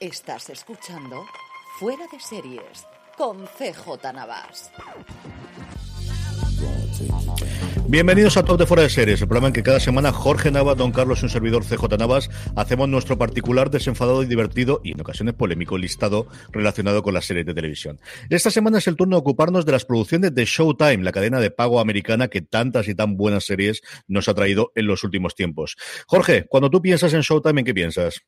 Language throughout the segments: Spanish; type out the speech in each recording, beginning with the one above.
Estás escuchando Fuera de Series con CJ Navas. Bienvenidos a Top de Fuera de Series, el programa en que cada semana Jorge Navas, Don Carlos y un servidor CJ Navas hacemos nuestro particular, desenfadado y divertido y en ocasiones polémico listado relacionado con las series de televisión. Esta semana es el turno de ocuparnos de las producciones de Showtime, la cadena de pago americana que tantas y tan buenas series nos ha traído en los últimos tiempos. Jorge, cuando tú piensas en Showtime, ¿en qué piensas?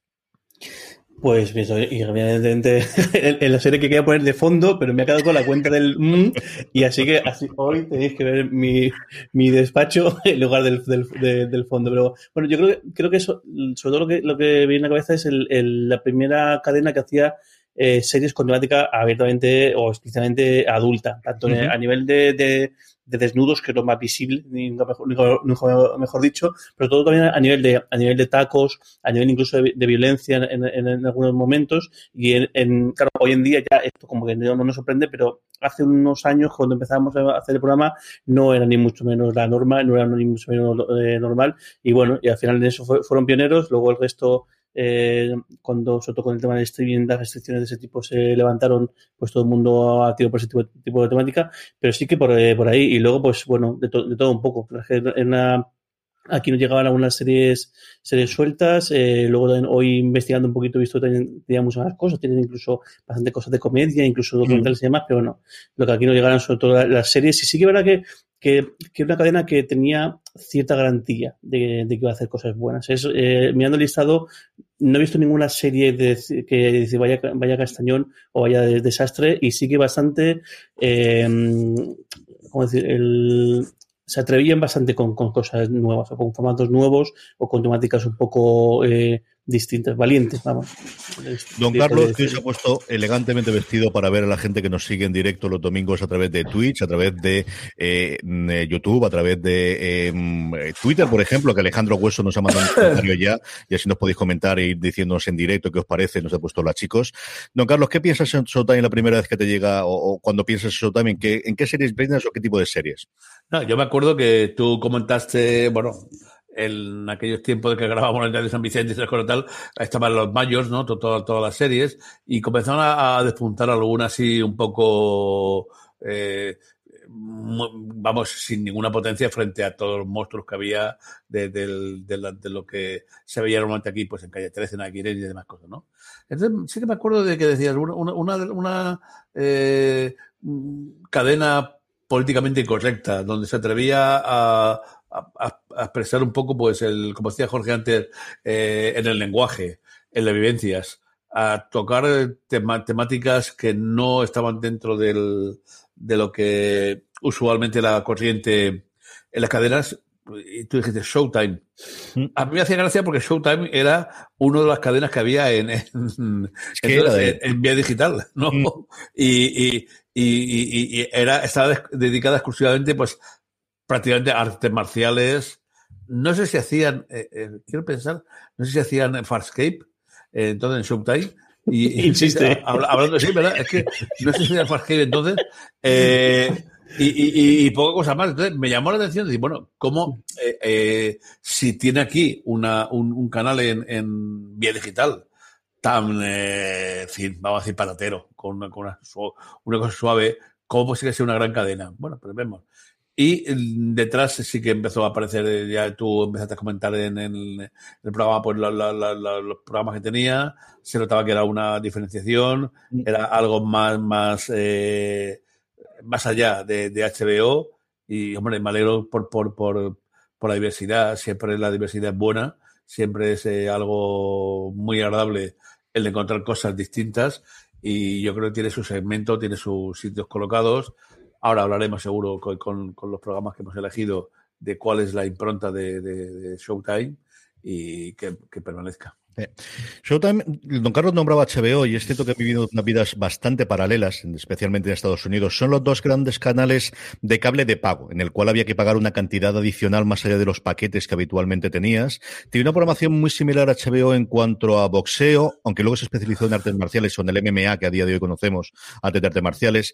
Pues evidentemente, en la serie que quería poner de fondo, pero me ha quedado con la cuenta del mm, y así que así, hoy tenéis que ver mi, mi despacho en lugar del, del, del, fondo. Pero bueno, yo creo que, creo que eso, sobre todo lo que, lo que viene a la cabeza es el, el, la primera cadena que hacía eh, series con temática abiertamente o explícitamente adulta, tanto uh -huh. a nivel de, de de desnudos, que es lo más visible, mejor, mejor, dicho, pero todo también a nivel de, a nivel de tacos, a nivel incluso de, violencia en, en, en, algunos momentos. Y en, en, claro, hoy en día ya esto como que no, no, nos sorprende, pero hace unos años, cuando empezamos a hacer el programa, no era ni mucho menos la norma, no era ni mucho menos eh, normal. Y bueno, y al final de eso fue, fueron pioneros, luego el resto eh, cuando, sobre todo con el tema del streaming, las restricciones de ese tipo se levantaron, pues todo el mundo activo por ese tipo, tipo de temática, pero sí que por, eh, por ahí, y luego, pues bueno, de, to, de todo un poco. Una, aquí nos llegaban algunas series, series sueltas, eh, luego hoy investigando un poquito he visto que tenía muchas más cosas, tienen incluso bastante cosas de comedia, incluso documentales mm. y demás, pero bueno, lo que aquí nos llegaron sobre todo las series, y sí que es verdad que que, que una cadena que tenía cierta garantía de, de que iba a hacer cosas buenas. Es, eh, mirando el listado, no he visto ninguna serie de, que dice vaya, vaya castañón o vaya de, desastre y sigue bastante, eh, ¿cómo decir? El, se atrevían bastante con, con, cosas nuevas o con formatos nuevos o con temáticas un poco eh, distintas, valientes, vamos. Don Carlos, que se ha puesto elegantemente vestido para ver a la gente que nos sigue en directo los domingos a través de Twitch, a través de eh, YouTube, a través de eh, Twitter, por ejemplo, que Alejandro Hueso nos ha mandado un comentario ya, y así nos podéis comentar e ir diciéndonos en directo qué os parece, nos ha puesto la chicos. Don Carlos, ¿qué piensas en Showtime la primera vez que te llega, o, o cuando piensas en Showtime, en qué, en qué series piensas o qué tipo de series? No, yo me acuerdo que tú comentaste, bueno, en aquellos tiempos de que grabábamos el de San Vicente y tal, estaban los mayos, ¿no? Todas, las series, y comenzaron a, despuntar algunas así un poco, eh, vamos, sin ninguna potencia frente a todos los monstruos que había de, lo que se veía normalmente aquí, pues en Calle 13, en Aguirre y demás cosas, ¿no? Entonces, sí que me acuerdo de que decías, una, una, una eh, cadena políticamente incorrecta, donde se atrevía a, a, a, expresar un poco, pues, el, como decía Jorge antes, eh, en el lenguaje, en las vivencias, a tocar tema, temáticas que no estaban dentro del, de lo que usualmente la corriente en las cadenas. Y tú dijiste Showtime. A mí me hacía gracia porque Showtime era una de las cadenas que había en, en, es que entonces, en, en vía digital, ¿no? Mm. Y, y, y, y, era, estaba dedicada exclusivamente pues prácticamente artes marciales. No sé si hacían, eh, eh, quiero pensar, no sé si hacían Farscape, eh, entonces en Showtime. Y, y Insiste. hablando sí, ¿verdad? Es que no sé si hacían Farscape entonces. Eh, y, y, y, poca cosa más. Entonces me llamó la atención decir, bueno, cómo eh, eh, si tiene aquí una, un, un canal en, en, vía digital tan, eh, vamos a decir, patatero, con una, con una, una cosa suave, ¿cómo puede ser una gran cadena? Bueno, pues vemos. Y detrás sí que empezó a aparecer, ya tú empezaste a comentar en, en el programa, pues la, la, la, los programas que tenía, se notaba que era una diferenciación, era algo más, más, eh, más allá de, de, HBO. Y, hombre, me alegro por, por, por, por la diversidad, siempre la diversidad es buena, siempre es eh, algo muy agradable el de encontrar cosas distintas. Y yo creo que tiene su segmento, tiene sus sitios colocados Ahora hablaremos seguro con, con, los programas que hemos elegido de cuál es la impronta de, Showtime y que, que permanezca. Eh, Showtime, don Carlos nombraba HBO y es cierto que han vivido unas vidas bastante paralelas, especialmente en Estados Unidos. Son los dos grandes canales de cable de pago, en el cual había que pagar una cantidad adicional más allá de los paquetes que habitualmente tenías. Tiene una programación muy similar a HBO en cuanto a boxeo, aunque luego se especializó en artes marciales o en el MMA, que a día de hoy conocemos, antes de artes marciales.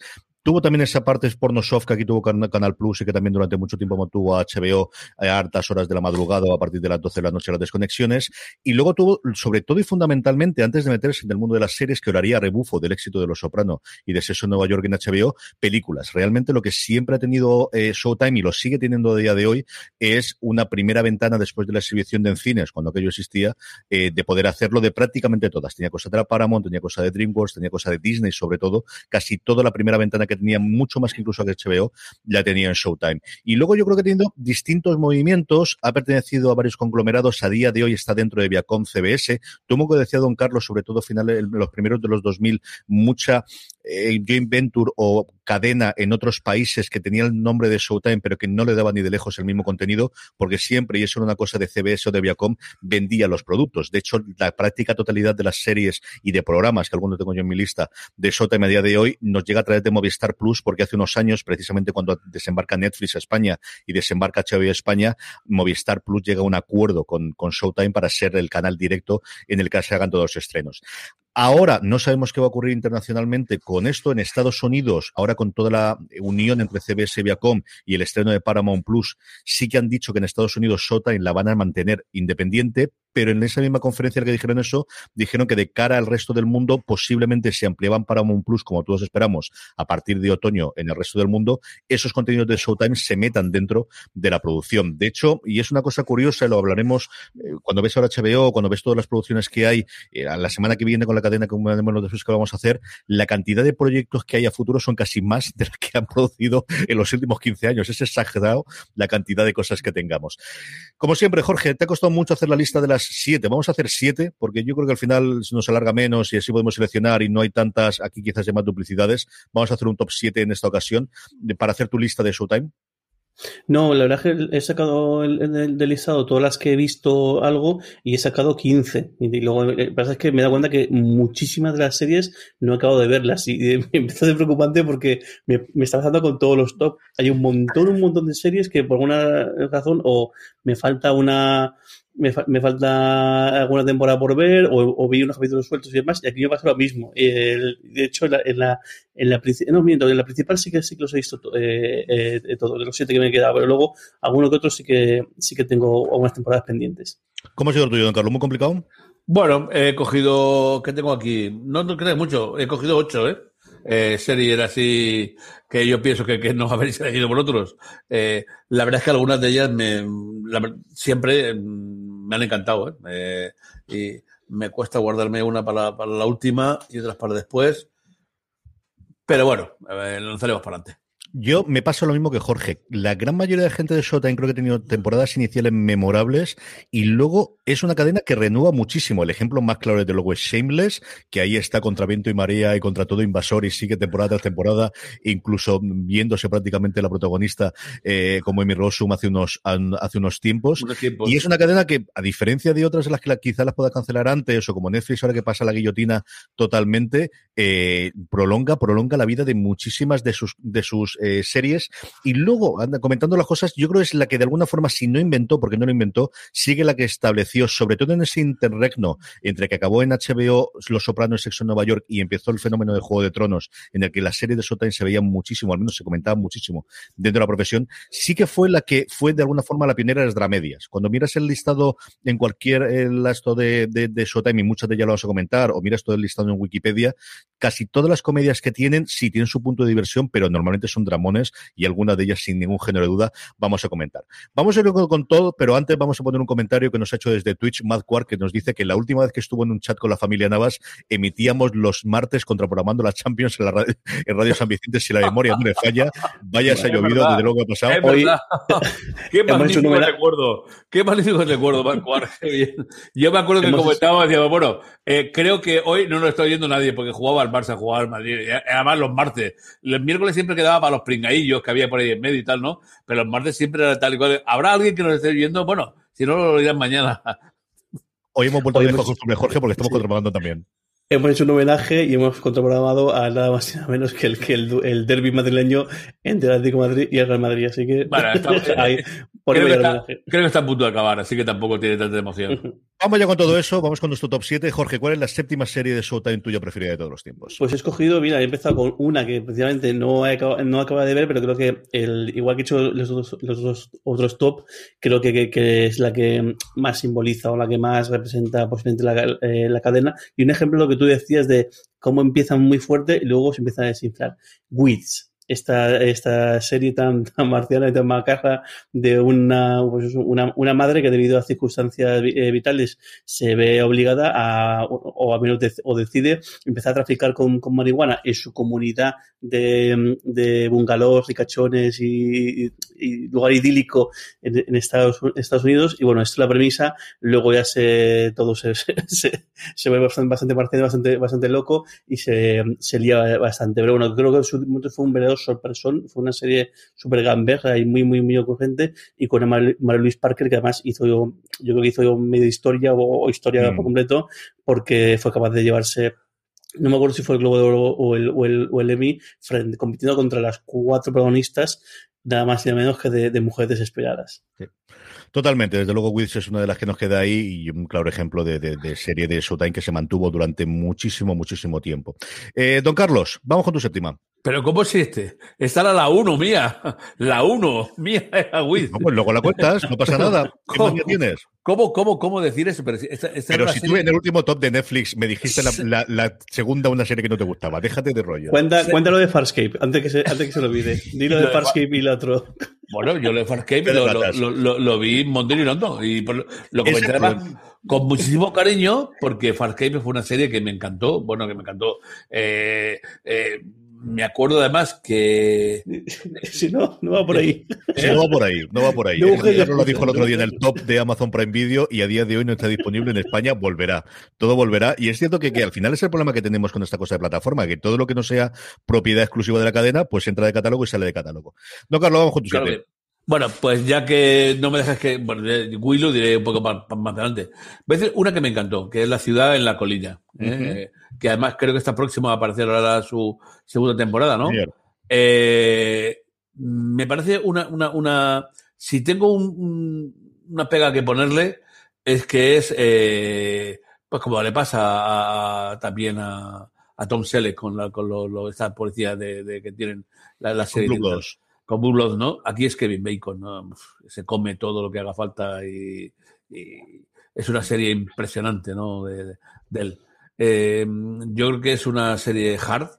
Tuvo también esa parte pornosoft que aquí tuvo Canal Plus y que también durante mucho tiempo mantuvo a HBO a hartas horas de la madrugada o a partir de las 12 de la noche las desconexiones. Y luego tuvo, sobre todo y fundamentalmente, antes de meterse en el mundo de las series, que oraría rebufo del éxito de Los Soprano y de Seso Nueva York en HBO, películas. Realmente lo que siempre ha tenido eh, Showtime y lo sigue teniendo a día de hoy es una primera ventana después de la exhibición de en cines, cuando aquello existía, eh, de poder hacerlo de prácticamente todas. Tenía cosa de la Paramount, tenía cosa de DreamWorks, tenía cosa de Disney sobre todo. Casi toda la primera ventana que tenía, mucho más que incluso a HBO, la tenía en Showtime. Y luego yo creo que teniendo distintos movimientos, ha pertenecido a varios conglomerados, a día de hoy está dentro de Viacom CBS. Tomo que decía Don Carlos, sobre todo finales, los primeros de los 2000, mucha eh, venture o cadena en otros países que tenía el nombre de Showtime, pero que no le daba ni de lejos el mismo contenido, porque siempre, y eso era una cosa de CBS o de Viacom, vendía los productos. De hecho, la práctica totalidad de las series y de programas, que algunos tengo yo en mi lista, de Showtime a día de hoy, nos llega a través de Movistar Plus, porque hace unos años, precisamente cuando desembarca Netflix a España y desembarca HBO a España, Movistar Plus llega a un acuerdo con, con Showtime para ser el canal directo en el que se hagan todos los estrenos. Ahora no sabemos qué va a ocurrir internacionalmente con esto en Estados Unidos, ahora con toda la unión entre CBS y Viacom y el estreno de Paramount Plus, sí que han dicho que en Estados Unidos Showtime la van a mantener independiente, pero en esa misma conferencia que dijeron eso, dijeron que de cara al resto del mundo posiblemente se ampliaban Paramount Plus, como todos esperamos, a partir de otoño en el resto del mundo, esos contenidos de Showtime se metan dentro de la producción. De hecho, y es una cosa curiosa, lo hablaremos eh, cuando ves ahora HBO, cuando ves todas las producciones que hay, eh, la semana que viene con la cadena como los después que vamos a hacer, la cantidad de proyectos que hay a futuro son casi más de las que han producido en los últimos 15 años. Es exagerado la cantidad de cosas que tengamos. Como siempre, Jorge, te ha costado mucho hacer la lista de las siete. Vamos a hacer siete, porque yo creo que al final nos alarga menos y así podemos seleccionar y no hay tantas, aquí quizás más duplicidades. Vamos a hacer un top siete en esta ocasión para hacer tu lista de Showtime. No, la verdad es que he sacado el, del listado todas las que he visto algo y he sacado 15. Y luego lo que pasa es que me dado cuenta que muchísimas de las series no he acabado de verlas y me empezó a ser preocupante porque me, me está pasando con todos los top. Hay un montón, un montón de series que por alguna razón o me falta una me, me, falta alguna temporada por ver o, o, vi unos capítulos sueltos y demás, y aquí me pasa lo mismo. El, de hecho, en la, en la, en la, no, miento, en la principal sí que, sí que los he visto eh, eh, todos, de los siete que me he quedado, pero luego algunos que otros sí que, sí que tengo algunas temporadas pendientes. ¿Cómo ha sido el tuyo, don Carlos? ¿Muy complicado? Bueno, he cogido, ¿qué tengo aquí? No, no creo mucho, he cogido ocho, ¿eh? Eh, series así que yo pienso que, que no habéis elegido vosotros. Eh, la verdad es que algunas de ellas me, siempre me han encantado. ¿eh? y me cuesta guardarme una para, para, la última y otras para después. Pero bueno, eh, lanzaremos para adelante. Yo me pasa lo mismo que Jorge. La gran mayoría de gente de Showtime creo que ha tenido temporadas iniciales memorables y luego es una cadena que renueva muchísimo. El ejemplo más claro desde luego es Shameless, que ahí está contra viento y marea y contra todo invasor y sigue temporada tras temporada, incluso viéndose prácticamente la protagonista eh, como Amy Rossum hace unos, hace unos tiempos. Y es una cadena que, a diferencia de otras en las que quizás las pueda cancelar antes o como Netflix ahora que pasa la guillotina totalmente, eh, prolonga, prolonga la vida de muchísimas de sus, de sus eh, series. Y luego, anda comentando las cosas, yo creo que es la que de alguna forma, si no inventó, porque no lo inventó, sigue la que estableció, sobre todo en ese interregno entre que acabó en HBO Los Sopranos Sexo en Nueva York y empezó el fenómeno de Juego de Tronos, en el que la serie de Showtime se veía muchísimo, al menos se comentaba muchísimo dentro de la profesión, sí que fue la que fue de alguna forma la pionera de las dramedias. Cuando miras el listado en cualquier esto de, de, de Showtime, y muchas de ellas lo vamos a comentar, o miras todo el listado en Wikipedia, casi todas las comedias que tienen, sí tienen su punto de diversión, pero normalmente son dramones y algunas de ellas, sin ningún género de duda, vamos a comentar. Vamos a ir con, todo, pero antes vamos a poner un comentario que nos ha hecho desde Twitch Mad Quark, que nos dice que la última vez que estuvo en un chat con la familia Navas, emitíamos los martes contraprogramando la Champions en, la radio, en Radio San Vicente, si la memoria no me falla. Vaya, se ha llovido, desde luego que ha pasado. Hoy, Qué magnífico recuerdo. Qué magnífico recuerdo, Mad Quark. Yo me acuerdo que comentaba, decía, bueno, eh, creo que hoy no nos está oyendo nadie porque jugaba al Barça, jugaba al Madrid. Además, los martes. El miércoles siempre quedaba para los pringadillos que había por ahí en medio y tal, ¿no? Pero los martes siempre era tal y cual. ¿Habrá alguien que nos esté viendo? Bueno, si no, lo dirán mañana. Hoy hemos vuelto a hemos... costumbre, Jorge, porque estamos sí. también. Hemos hecho un homenaje y hemos contraprogramado a nada más y nada menos que el, que el, el derby madrileño entre el Atlético Madrid y el Real Madrid. Así que bueno, estamos, ahí, creo, que está, creo, que está, a punto de acabar, así que tampoco tiene tanta emoción. vamos ya con todo eso, vamos con nuestro top 7. Jorge, ¿cuál es la séptima serie de Showtime tuya preferida de todos los tiempos? Pues he escogido, mira, he empezado con una que precisamente no, he acaba de ver, pero creo que el, igual que he hecho los los otros top, creo que, que, es la que más simboliza o la que más representa posiblemente la, eh, la cadena. Y un ejemplo lo que tú decías de cómo empiezan muy fuerte y luego se empiezan a desinflar. Weeds esta, esta serie tan, tan marciana y tan macarra de una, pues una, una, madre que debido a circunstancias eh, vitales se ve obligada a, o, a menos o decide empezar a traficar con, con, marihuana en su comunidad de, de bungalows, cachones y, y, lugar idílico en, Estados, Estados Unidos. Y bueno, esta es la premisa. Luego ya se, todo se, se, se ve bastante, bastante marciano, bastante, bastante loco y se, se lía bastante. Pero bueno, creo que su fue un verdadero Sorpresón. Fue una serie súper gamberra y muy, muy, muy ocurrente. Y con María Luis Parker, que además hizo, yo, yo creo que hizo medio historia o, historia mm. por completo, porque fue capaz de llevarse no me acuerdo si fue el Globo de Oro o el, o el, o el Emmy, compitiendo contra las cuatro protagonistas, nada más y nada menos que de, de mujeres desesperadas. Sí. Totalmente, desde luego Wiz es una de las que nos queda ahí y un claro ejemplo de, de, de serie de Showtime que se mantuvo durante muchísimo, muchísimo tiempo. Eh, don Carlos, vamos con tu séptima. Pero ¿cómo existe? Esta era la uno mía. La uno mía era Wiz. No, pues luego la cuentas, no pasa nada. ¿Qué ¿Cómo, tienes? ¿Cómo, cómo, cómo decir eso? Pero, esta, esta Pero si serie... tú en el último top de Netflix me dijiste la, la, la, segunda una serie que no te gustaba, déjate de rollo. Cuenta. Cuéntalo de Farscape, antes que se, antes que se lo olvide. Dilo de Farscape y el otro. Bueno, yo lo de Farscape lo, lo, lo, lo, vi en Montero y London y lo comenté además con muchísimo cariño porque Farscape fue una serie que me encantó, bueno, que me encantó. Eh, eh, me acuerdo además que. Si no, no va por ahí. Si no va por ahí, no va por ahí. No, ya lo dijo el otro día en el top de Amazon Prime Video y a día de hoy no está disponible en España, volverá. Todo volverá. Y es cierto que, que al final es el problema que tenemos con esta cosa de plataforma, que todo lo que no sea propiedad exclusiva de la cadena, pues entra de catálogo y sale de catálogo. No, Carlos, vamos con tu claro bueno, pues ya que no me dejas que. Bueno, Willow diré un poco más, más adelante. Voy a decir una que me encantó, que es La ciudad en la colina. ¿eh? Uh -huh. Que además creo que está próximo a aparecer ahora su segunda temporada, ¿no? Eh, me parece una, una, una. Si tengo un, un, una pega que ponerle, es que es. Eh, pues como le pasa a, a, también a, a, Tom Selleck con, la, con lo, lo, esta policía de, de, que tienen la, la serie con Blue ¿no? Aquí es Kevin Bacon, ¿no? Se come todo lo que haga falta y, es una serie impresionante, ¿no? De, él. Eh, yo creo que es una serie hard,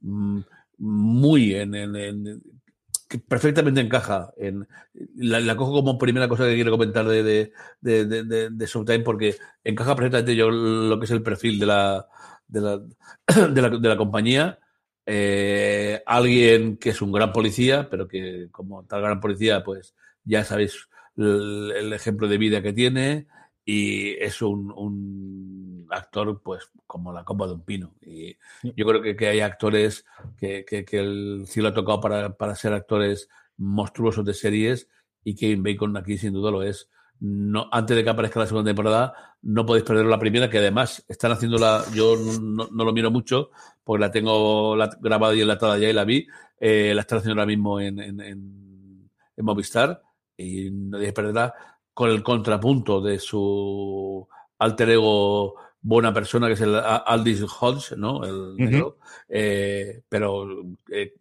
mm, muy en, en, que perfectamente encaja. En, la, cojo como primera cosa que quiero comentar de, de, de Showtime porque encaja perfectamente yo lo que es el perfil de la, de la, de la, de la compañía eh, alguien que es un gran policía, pero que como tal gran policía, pues ya sabéis el, el ejemplo de vida que tiene y es un, un, actor pues como la copa de un pino. Y yo creo que, que hay actores que, que, que, el cielo ha tocado para, para ser actores monstruosos de series y Kevin Bacon aquí sin duda lo es no, antes de que aparezca la segunda temporada, no podéis perder la primera, que además están haciéndola, yo no, no lo miro mucho, porque la tengo la, grabada y enlatada ya y la vi, eh, la están haciendo ahora mismo en, en, en, en Movistar, y no perderla con el contrapunto de su alter ego buena persona, que es el Aldis Hodge, ¿no? El negro, uh -huh. eh, pero eh,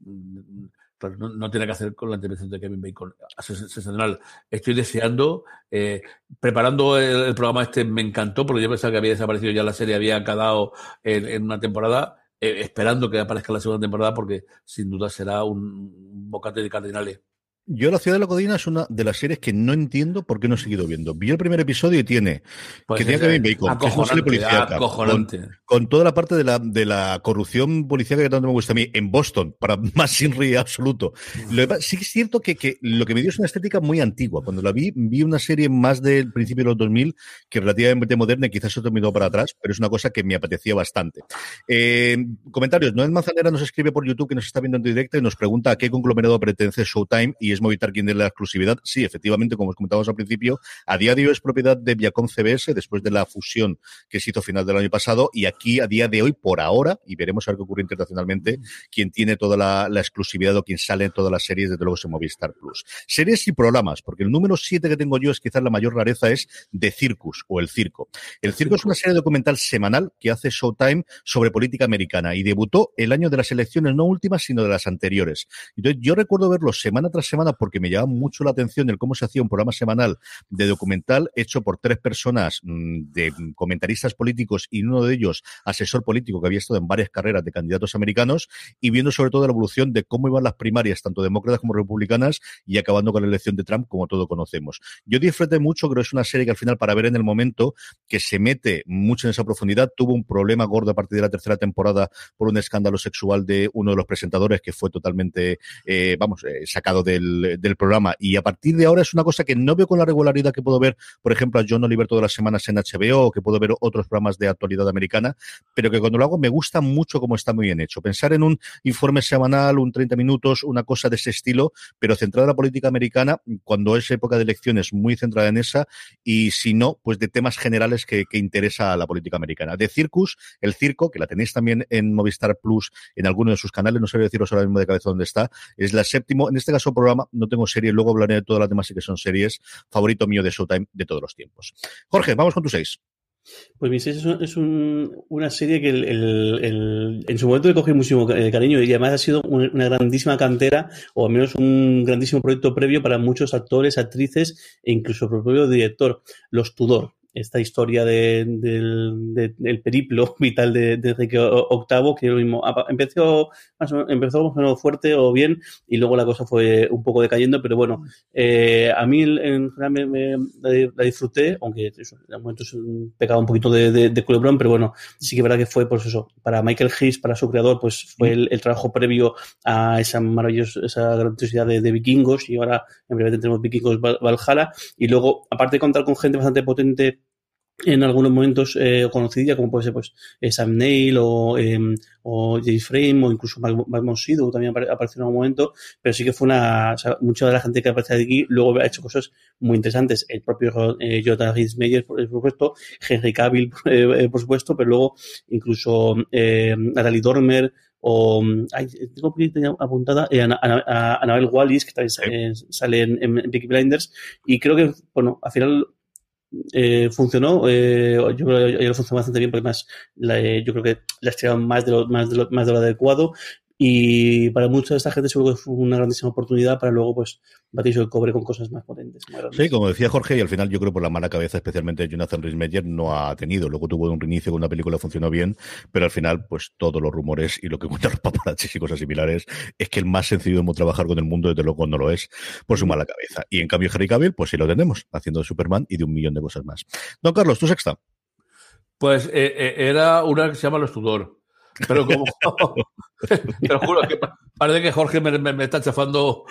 no, no, tiene que hacer con la intervención de Kevin Bacon. Sensacional. Estoy deseando, eh, preparando el, el, programa este me encantó, porque yo pensaba que había desaparecido ya la serie, había quedado en, en una temporada, eh, esperando que aparezca la segunda temporada, porque sin duda será un, bocate de cardinales. Yo La Ciudad de la Codina es una de las series que no entiendo por qué no he seguido viendo. Vi el primer episodio y tiene pues que tiene Kevin Bacon, acojonante, que es acojonante. Con, con, toda la parte de la, de la corrupción policíaca que tanto me gusta a mí en Boston, para más sin río absoluto. Lo, sí es cierto que, que, lo que me dio es una estética muy antigua. Cuando la vi, vi una serie más del principio de los 2000 que relativamente moderna y quizás se terminó para atrás, pero es una cosa que me apetecía bastante. Eh, comentarios. Noel Manzanera nos escribe por YouTube que nos está viendo en directo y nos pregunta a qué conglomerado pertenece Showtime y es Movistar quien tiene la exclusividad. Sí, efectivamente, como os comentábamos al principio, a día de hoy es propiedad de Viacom CBS después de la fusión que se hizo a final del año pasado y aquí a día de hoy, por ahora, y veremos a ver qué ocurre internacionalmente, quien tiene toda la, exclusividad o quien sale en todas las series, desde luego es Movistar Plus. Series y programas, porque el número 7 que tengo yo es quizás la mayor rareza es The Circus o El Circo. El Circo es una serie documental semanal que hace Showtime sobre política americana y debutó el año de las elecciones, no últimas, sino de las anteriores. Entonces, yo recuerdo verlo semana tras semana porque me llamaba mucho la atención el cómo se hacía un programa semanal de documental hecho por tres personas mm, de comentaristas políticos y uno de ellos asesor político que había estado en varias carreras de candidatos americanos y viendo sobre todo la evolución de cómo iban las primarias, tanto demócratas como republicanas, y acabando con la elección de Trump, como todos conocemos. Yo disfruté mucho, creo que es una serie que al final, para ver en el momento, que se mete mucho en esa profundidad, tuvo un problema gordo a partir de la tercera temporada por un escándalo sexual de uno de los presentadores que fue totalmente, eh, vamos, eh, sacado del, del programa. Y a partir de ahora es una cosa que no veo con la regularidad que puedo ver, por ejemplo, a John Oliver todas las semanas en HBO o que puedo ver otros programas de actualidad americana, pero que cuando lo hago me gusta mucho cómo está muy bien hecho. Pensar en un informe semanal, un 30 minutos, una cosa de ese estilo, pero centrada en la política americana, cuando es época de elecciones, muy centrada en esa, y si no, pues de temas generales que, que interesa a la política americana. De Circus, el circo, que la tenéis también en Movistar Plus, en alguno de sus canales, no sabría deciros ahora mismo de cabeza dónde está, es la séptimo, en este caso programa, no tengo serie, luego hablaré de todas las demás y que son series, favorito mío de Showtime de todos los tiempos. Jorge, vamos con tu seis. Pues mi seis es, una serie que en su momento le cogí muchísimo eh, cariño y además ha sido una grandísima cantera o al menos un grandísimo proyecto previo para muchos actores, actrices e incluso el propio director, Los Tudor esta historia de, del periplo vital de, Enrique VIII, que lo mismo empezó más menos, empezó más o menos fuerte o bien y luego la cosa fue un poco decayendo, pero bueno, eh, a mí en general me, la, disfruté, aunque eso, en momento es un poquito de, de, culebrón, pero bueno, sí que verdad que fue pues eso, para Michael Hayes, para su creador, pues fue el, trabajo previo a esa maravillosa, esa grandiosidad de, vikingos y ahora en breve tendremos vikingos Valhalla y luego, aparte de contar con gente bastante potente en algunos momentos eh, conocidilla, como puede ser pues eh, Sam Neill o, eh, o Frame o incluso Magnus Sido también apareció en algún momento, pero sí que fue una, o sea, mucha de la gente que aparece aquí luego ha hecho cosas muy interesantes. El propio eh, Jonathan Meyer, por, supuesto, Henry Cavill, eh, por supuesto, pero luego incluso eh, Natalie Dormer, o ay, tengo apuntada eh, a, Anabel Wallis, que también sale en, en, Blinders, y creo que, bueno, al final eh, funcionó. Eh, yo creo que funcionó bastante bien porque más eh, yo creo que la estiraron más de lo, más de lo, más de lo adecuado y para mucha de esta gente seguro que fue una grandísima oportunidad para luego pues batirse el cobre con cosas más potentes. sí, como decía Jorge, y al final yo creo por la mala cabeza, especialmente Jonathan rhys no ha tenido. Luego tuvo un reinicio con una película funcionó bien, pero al final, pues todos los rumores y lo que cuentan los paparazzis y cosas similares es que el más sencillo de trabajar con el mundo, desde luego no lo es, por su mala cabeza. Y en cambio, Harry Cavill, pues sí lo tenemos, haciendo de Superman y de un millón de cosas más. Don Carlos, tu sexta. Pues eh, eh, era una que se llama Los Tudor. Pero como. te lo juro que parece que Jorge me, está chafando.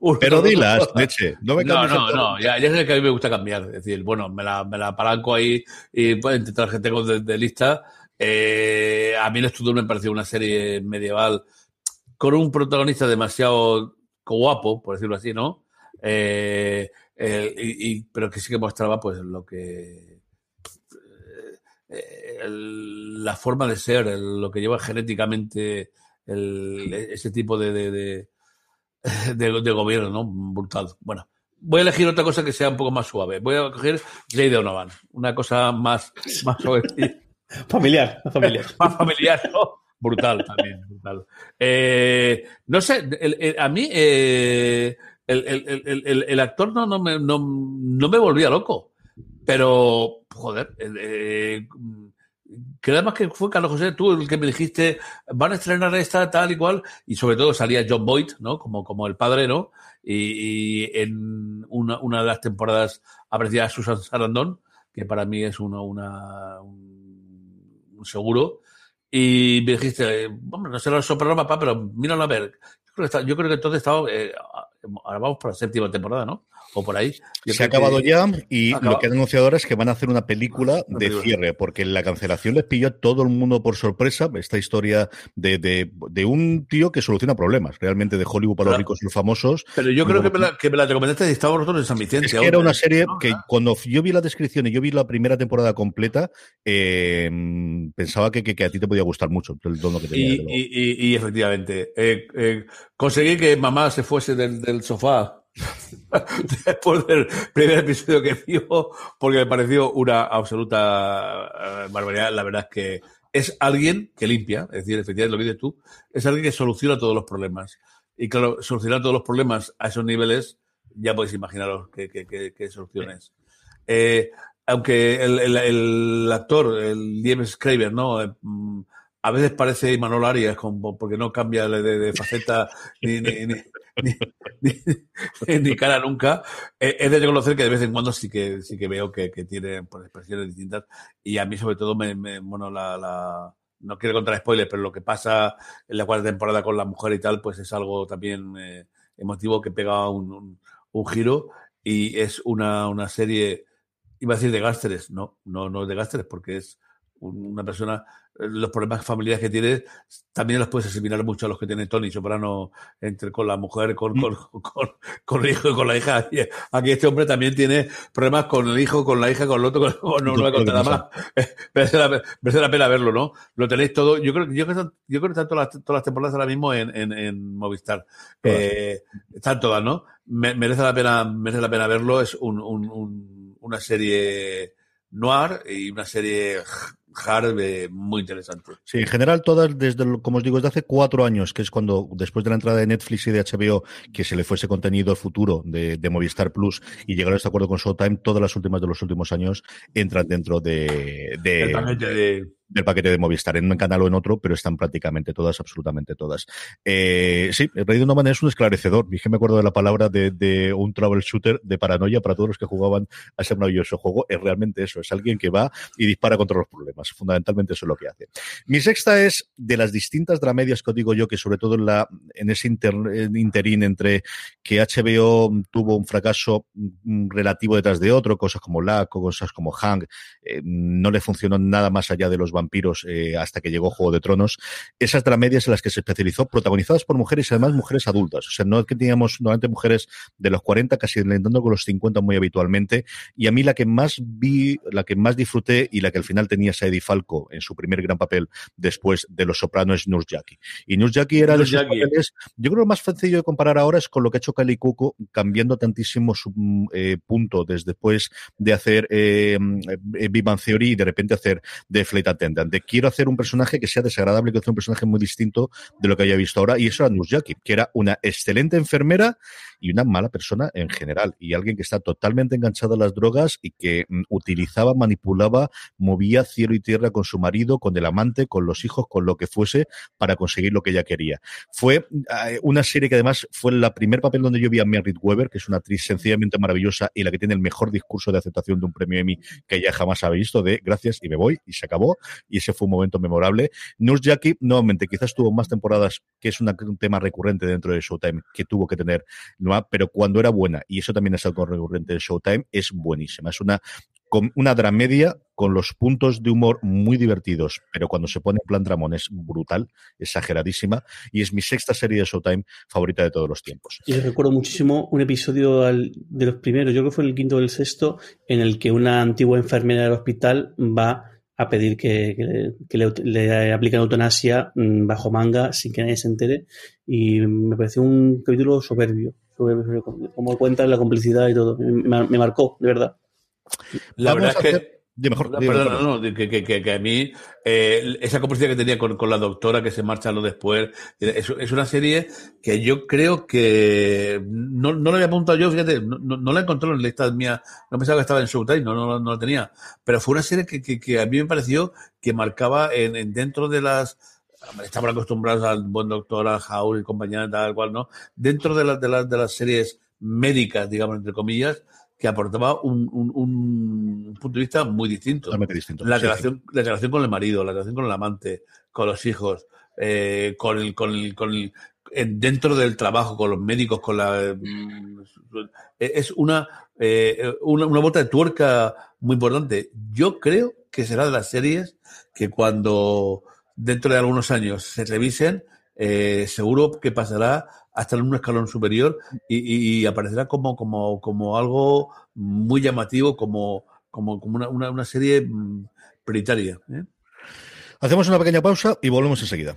Un, Pero dilas, leche. No, no, no, no, Ya, ya sé que a mí me gusta cambiar. Es decir, bueno, me la, me la apalanco ahí y pues, intentar que tengo de, lista. Eh, a mí el estudio me pareció una serie medieval con un protagonista demasiado guapo, por decirlo así, ¿no? Eh, y, pero que sí que mostraba pues lo que eh, la forma de ser, lo que lleva genéticamente ese tipo de, de, de, gobierno, ¿no? Brutal. Bueno, voy a elegir otra cosa que sea un poco más suave. Voy a coger Jay Donovan, una cosa más, más suave. familiar, familiar. más familiar, ¿no? Brutal también, brutal. Eh, no sé, a mí eh, el, el, actor no, no, me, no, no me volvía loco. Pero, joder, eh, que además que fue Carlos José, tú el que me dijiste, van a estrenar esta tal y cual, y sobre todo salía John Boyd, ¿no? Como, como el padre, ¿no? Y, en una, una, de las temporadas aparecía Susan Sarandon, que para mí es una, una un, seguro. Y me dijiste, bueno, no sé lo soprano papá, pero míralo a ver. Yo creo que, entonces estaba, eh, ahora vamos por la séptima temporada, ¿no? O por ahí. se ha acabado ya y lo que han anunciado ahora es que van a hacer una película de cierre, porque la cancelación les pilló a todo el mundo por sorpresa. Esta historia de, de, un tío que soluciona problemas, realmente de Hollywood para los ricos y los famosos. Pero yo creo que me, la, que me la recomendaste y estábamos nosotros en San Vicente. Es que era una serie que cuando yo vi la descripción y yo vi la primera temporada completa, eh, pensaba que, que, a ti te podía gustar mucho el dono que tenía. Y, y, efectivamente, eh, eh, conseguí que mamá se fuese del, del sofá después del primer episodio que vio, porque me pareció una absoluta barbaridad. La verdad es que es alguien que limpia, es decir, efectivamente lo que dices tú, es alguien que soluciona todos los problemas. Y claro, solucionar todos los problemas a esos niveles, ya podéis imaginaros qué, qué, soluciones. Eh, aunque el, el, actor, el James Craver, ¿no? Eh, mm, a veces parece Manuel Arias, porque no cambia de, faceta ni, ni, cara nunca. Es de reconocer que de vez en cuando sí que sí que veo que, tiene pues, expresiones distintas. Y a mí, sobre todo, me, bueno, la, no quiero contar spoilers, pero lo que pasa en la cuarta temporada con la mujer y tal, pues es algo también eh, emotivo que pega un, un, giro. Y es una, una serie, iba a decir de gásteres, no, no, no de gásteres, porque es una persona los problemas familiares que tiene, también los puedes asimilar mucho a los que tiene Tony Soprano entre con la mujer, con, con, con, el hijo y con la hija. Aquí este hombre también tiene problemas con el hijo, con la hija, con el otro, no, lo voy a contar nada más. Merece la, merece la, pena verlo, ¿no? Lo tenéis todo. Yo creo, yo creo, yo creo que están todas las, todas las temporadas ahora mismo en, en, en Movistar. Eh, están todas, ¿no? merece la pena, merece la pena verlo. Es un, un, un, una serie noir y una serie hard muy interesante. Sí, en general todas, desde, como os digo, desde hace cuatro años, que es cuando, después de la entrada de Netflix y de HBO, que se le fuese contenido futuro de, de Movistar Plus y llegaron a este acuerdo con Showtime, todas las últimas de los últimos años entran dentro de, de del paquete de Movistar en un canal o en otro, pero están prácticamente todas, absolutamente todas. Eh, sí, el Rey de Noman es un esclarecedor. Dije, me acuerdo de la palabra de, de, un troubleshooter de paranoia para todos los que jugaban a ese maravilloso juego. Es realmente eso, es alguien que va y dispara contra los problemas. Fundamentalmente eso es lo que hace. Mi sexta es de las distintas dramedias que os digo yo, que sobre todo en, la, en ese interín entre que HBO tuvo un fracaso mm, relativo detrás de otro, cosas como LAC, cosas como Hang, eh, no le funcionó nada más allá de los vampiros eh, hasta que llegó Juego de Tronos, esas dramedias en las que se especializó, protagonizadas por mujeres y además mujeres adultas. O sea, no es que teníamos normalmente mujeres de los 40, casi intentando con los 50 muy habitualmente. Y a mí la que más vi, la que más disfruté y la que al final tenía Sadie Falco en su primer gran papel después de Los Sopranos es Nurse Jackie. Y Nurse Jackie era de esos papeles, yo creo que lo más sencillo de comparar ahora es con lo que ha hecho Kali Cuco, cambiando tantísimo su eh, punto desde después de hacer eh, Vivan Theory y de repente hacer The Flight Quiero hacer un personaje que sea desagradable, quiero hacer un personaje muy distinto de lo que haya visto ahora. Y eso era Jackie, que era una excelente enfermera y una mala persona en general. Y alguien que está totalmente enganchado a las drogas y que mm, utilizaba, manipulaba, movía cielo y tierra con su marido, con el amante, con los hijos, con lo que fuese para conseguir lo que ella quería. Fue eh, una serie que además fue el primer papel donde yo vi a Merritt Weber, que es una actriz sencillamente maravillosa y la que tiene el mejor discurso de aceptación de un premio Emmy que ella jamás ha visto, de gracias y me voy y se acabó y ese fue un momento memorable. Nurse Jackie, nuevamente, quizás tuvo más temporadas, que es un tema recurrente dentro de Showtime, que tuvo que tener, pero cuando era buena, y eso también es algo recurrente de Showtime, es buenísima. Es una, una dramedia con los puntos de humor muy divertidos, pero cuando se pone en plan Dramón es brutal, exageradísima, y es mi sexta serie de Showtime favorita de todos los tiempos. Y recuerdo muchísimo un episodio de los primeros, yo creo que fue el quinto o el sexto, en el que una antigua enfermera del hospital va a pedir que, le, apliquen eutanasia mm, bajo manga sin que nadie se entere. Y me pareció un capítulo soberbio, soberbio como cuenta la complicidad y todo. Me, me marcó, de verdad. La verdad es que mejor, no, que, a mí eh, esa complicidad que tenía con, la doctora que se marcha lo después, es, es, una serie que yo creo que no, no la había apuntado yo, fíjate, no, no, la encontré en la lista mía, no pensaba que estaba en Showtime, no, no, no la tenía, pero fue una serie que, que, a mí me pareció que marcaba en, dentro de las estamos acostumbrados al buen doctor, al House y compañía, tal cual, ¿no? Dentro de, las de, las de las series médicas, digamos, entre comillas, que aportaba un, un, punto de vista muy distinto. Totalmente distinto. La, relación, la relación con el marido, la relación con el amante, con los hijos, eh, con el, con el, con el, dentro del trabajo con los médicos, con la mm, es una, eh, una, una bota de tuerca muy importante. Yo creo que será de las series que cuando dentro de algunos años se revisen, eh, seguro que pasará hasta en un escalón superior y, aparecerá como, como, como algo muy llamativo, como, como, como una, una, una serie mm, prioritaria. ¿eh? Hacemos una pequeña pausa y volvemos enseguida.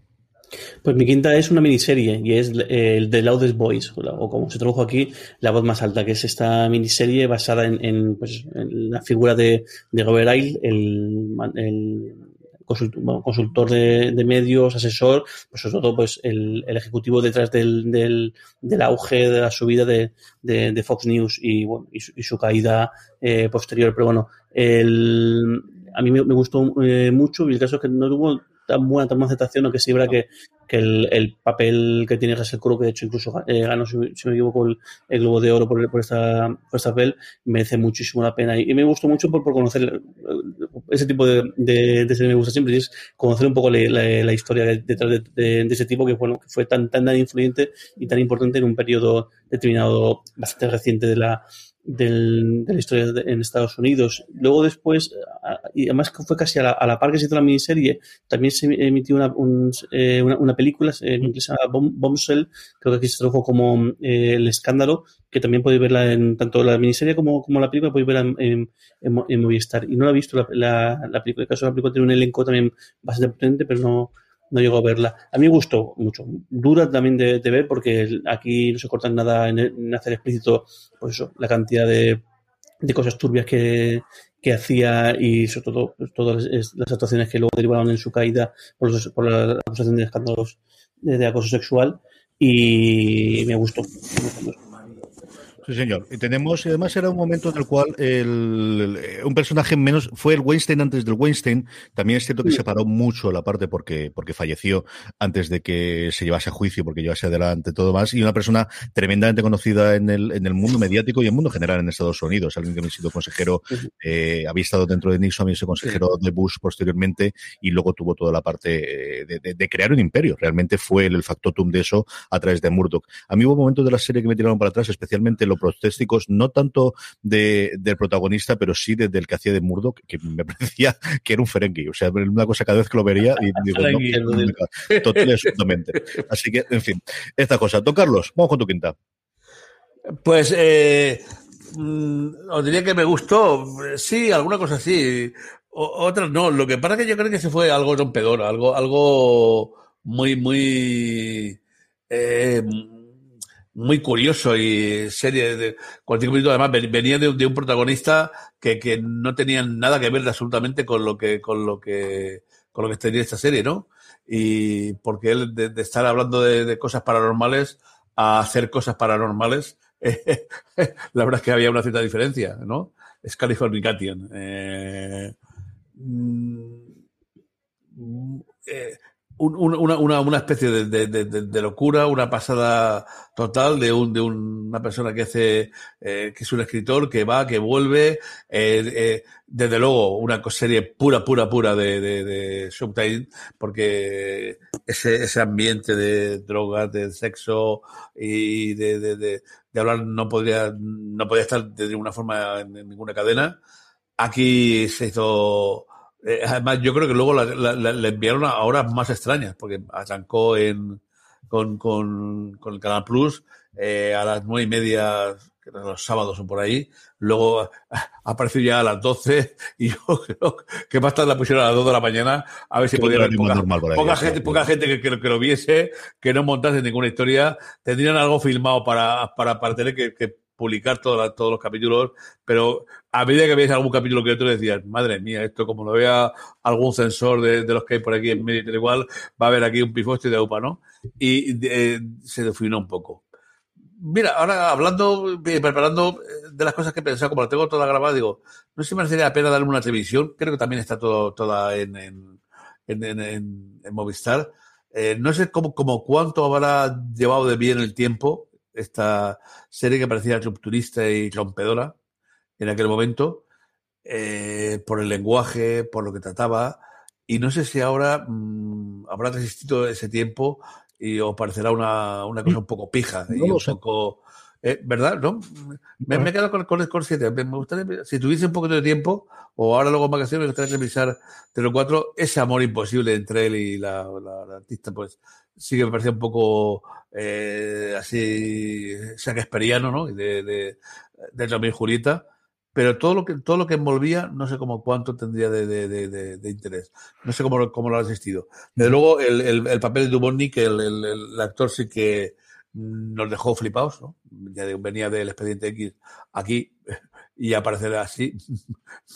Pues mi quinta es una miniserie y es el The Loudest Voice, o como se tradujo aquí, La Voz Más Alta, que es esta miniserie basada en, pues, en la figura de, de Robert Ayle, el, el consultor, consultor de, medios, asesor, pues sobre todo pues el, el ejecutivo detrás del, del, del, auge de la subida de, Fox News y, bueno, y, su, y su caída eh, posterior. Pero bueno, el, a mí me, me gustó eh, mucho y el caso es que no tuvo tan buena, tan buena aceptación, aunque sí, verdad que, que el, el, papel que tiene Russell Crowe, que de hecho incluso eh, ganó, si, si, me equivoco, el, el, Globo de Oro por, por, esta, por esta papel, merece muchísimo la pena. Y, y me gustó mucho por, por conocer ese tipo de, de, de, serie me gusta siempre, y es conocer un poco la, la, la historia detrás de, de, de, ese tipo que, bueno, que fue tan, tan, tan influyente y tan importante en un periodo determinado bastante reciente de la, del, de la historia de, en Estados Unidos. Luego después, y además fue casi a la, a la par que se hizo la miniserie, también se emitió una, un, eh, una, una, película en inglés Bomb, Bombshell, creo que aquí se tradujo como eh, El Escándalo, que también podéis verla en tanto la miniserie como, como la película, podéis verla en, en, en, en Movistar. Y no la he visto la, la, la película, en el caso de la película tiene un elenco también bastante potente, pero no, no llegó a verla. A mí me gustó mucho. Dura también de, de ver porque aquí no se cortan nada en, en, hacer explícito pues eso, la cantidad de, de cosas turbias que, que hacía y sobre todo pues, todas las actuaciones que luego derivaron en su caída por, los, por la acusación de escándalos de, acoso sexual y me gustó. Me gustó. Sí, señor. Y tenemos, además era un momento en el cual el, el, un personaje menos, fue el Weinstein antes del Weinstein, también es cierto que sí. se paró mucho la parte porque, porque falleció antes de que se llevase a juicio, porque llevase adelante todo más, y una persona tremendamente conocida en el, en el mundo mediático y en el mundo general en Estados Unidos, alguien que había sido consejero, eh, había estado dentro de Nixon, había sido consejero de Bush posteriormente, y luego tuvo toda la parte de, de, de crear un imperio, realmente fue el, el factotum de eso a través de Murdoch. A mí hubo momentos de la serie que me tiraron para atrás, especialmente lo protésticos, no tanto de, del protagonista, pero sí desde el que hacía de Murdoch, que me parecía que era un Ferengi. O sea, una cosa cada vez que lo vería y digo, no, no, no, total y absolutamente. Así que, en fin, esta cosa. Don Carlos, vamos con tu quinta. Pues, eh, os diría que me gustó. Sí, alguna cosa sí. Otras no. Lo que pasa es que yo creo que se fue algo rompedor, algo, algo muy, muy. Eh, muy curioso y serie de cualquier minuto además venía de, de un protagonista que, que, no tenía nada que ver absolutamente con lo que con lo que con lo que tenía esta serie no y porque él de, estar hablando de, cosas paranormales a hacer cosas paranormales la verdad es que había una cierta diferencia no es Californication eh, mm, eh, un, una, una, especie de, locura, una pasada total de, un, de una persona que hace, eh, que es un escritor, que va, que vuelve, eh, eh, desde luego una serie pura, pura, pura de, Showtime, porque ese, ese ambiente de drogas, de sexo y de, hablar no podría, no podía estar de ninguna forma en ninguna cadena. Aquí se hizo eh, además, yo creo que luego la, la, la, la, enviaron a horas más extrañas, porque arrancó en, con, con, con el Canal Plus eh, a las nueve y media, los sábados o por ahí. Luego apareció ya a las doce y yo creo que más tarde la pusieron a las dos de la mañana a ver si podía haber poca, poca gente, poca gente que, que, que, lo viese, que no montase ninguna historia. Tendrían algo filmado para, para, para tener que, que publicar todos, todos los capítulos, pero a medida que veis algún capítulo que otro decías, madre mía, esto como lo vea algún censor de, de los que hay por aquí en medio igual, va a haber aquí un pifoste de UPA, ¿no? Y eh, se definó un poco. mira, ahora hablando, eh, preparando eh, de las cosas que he pensado, como lo tengo toda grabada, digo, no sé si me merecería la pena darme una televisión. Creo que también está todo, toda en, en, en, en Movistar. No sé cómo, cómo, cuánto habrá llevado de bien el tiempo esta serie que parecía rupturista y rompedora en aquel momento, eh, por el lenguaje, por lo que trataba. Y no sé si ahora mmm, habrá resistido ese tiempo y os parecerá una, una cosa un poco pija no y un sé. poco. Eh, ¿Verdad? ¿No? Me, me, he quedado con, con, con siete. Me gustaría, si tuviese un poquito de tiempo, o ahora luego en vacaciones, me gustaría revisar de los cuatro ese amor imposible entre él y la, la, la artista, pues sí que me parecía un poco eh, así shakespeariano, ¿no? De, de, de y Julieta pero todo lo que todo lo que envolvía no sé cómo cuánto tendría de, de, de, de interés no sé cómo, cómo lo ha asistido desde luego el, el, el papel de Dubovnik el, el, el, actor sí que nos dejó flipados ¿no? ya venía del expediente X aquí y aparecer así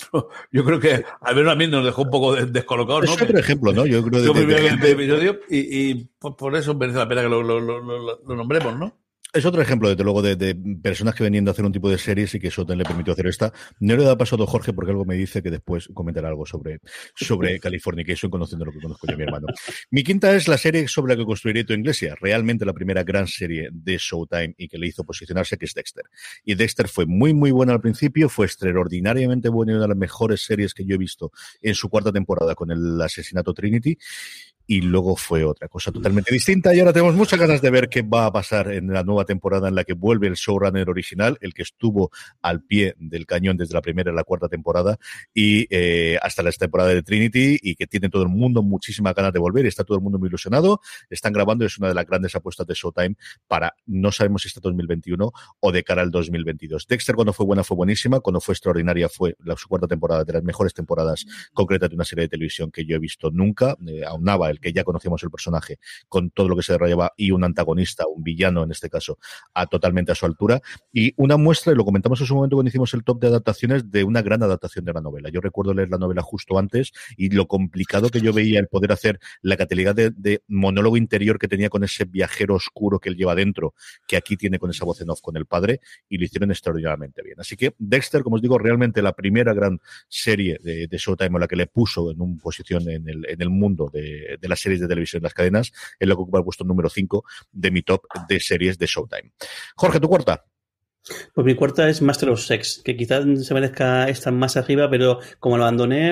yo creo que al menos a mí nos dejó un poco descolocados ¿no? es otro ejemplo ¿no? yo creo de, de, de, episodio y, y por, por, eso merece la pena que lo, lo, lo, lo nombremos ¿no? Es otro ejemplo, desde luego, de, de, personas que venían a hacer un tipo de series y que Soten le permitió hacer esta. No le he dado paso a Jorge porque algo me dice que después comentará algo sobre, sobre Californication, conociendo lo que conozco yo, mi hermano. Mi quinta es la serie sobre la que construiré tu iglesia. Realmente la primera gran serie de Showtime y que le hizo posicionarse, que es Dexter. Y Dexter fue muy, muy buena al principio, fue extraordinariamente buena y una de las mejores series que yo he visto en su cuarta temporada con el asesinato Trinity y luego fue otra cosa totalmente distinta. Y ahora tenemos muchas ganas de ver qué va a pasar en la nueva temporada en la que vuelve el showrunner original, el que estuvo al pie del cañón desde la primera y la cuarta temporada y eh, hasta la temporada de Trinity y que tiene todo el mundo muchísimas ganas de volver, está todo el mundo muy ilusionado, están grabando es una de las grandes apuestas de Showtime para, no sabemos si está 2021 o de cara al 2022. Dexter cuando fue buena fue buenísima, cuando fue extraordinaria fue la, su cuarta temporada de las mejores temporadas concretas de una serie de televisión que yo he visto nunca, eh, aunaba que ya conocíamos el personaje, con todo lo que se desarrollaba, y un antagonista, un villano en este caso, a totalmente a su altura. Y una muestra, y lo comentamos en su momento cuando hicimos el top de adaptaciones, de una gran adaptación de la novela. Yo recuerdo leer la novela justo antes y lo complicado que yo veía el poder hacer la categoría de, monólogo interior que tenía con ese viajero oscuro que él lleva dentro, que aquí tiene con esa voz en off con el padre, y lo hicieron extraordinariamente bien. Así que Dexter, como os digo, realmente la primera gran serie de, de Showtime, la que le puso en una posición el, en el mundo de, de las series de televisión, las cadenas, es lo que ocupa el puesto número 5 de mi top de series de Showtime. Jorge, tu cuarta. Pues mi cuarta es Master of Sex, que quizás se merezca estar más arriba, pero como lo abandoné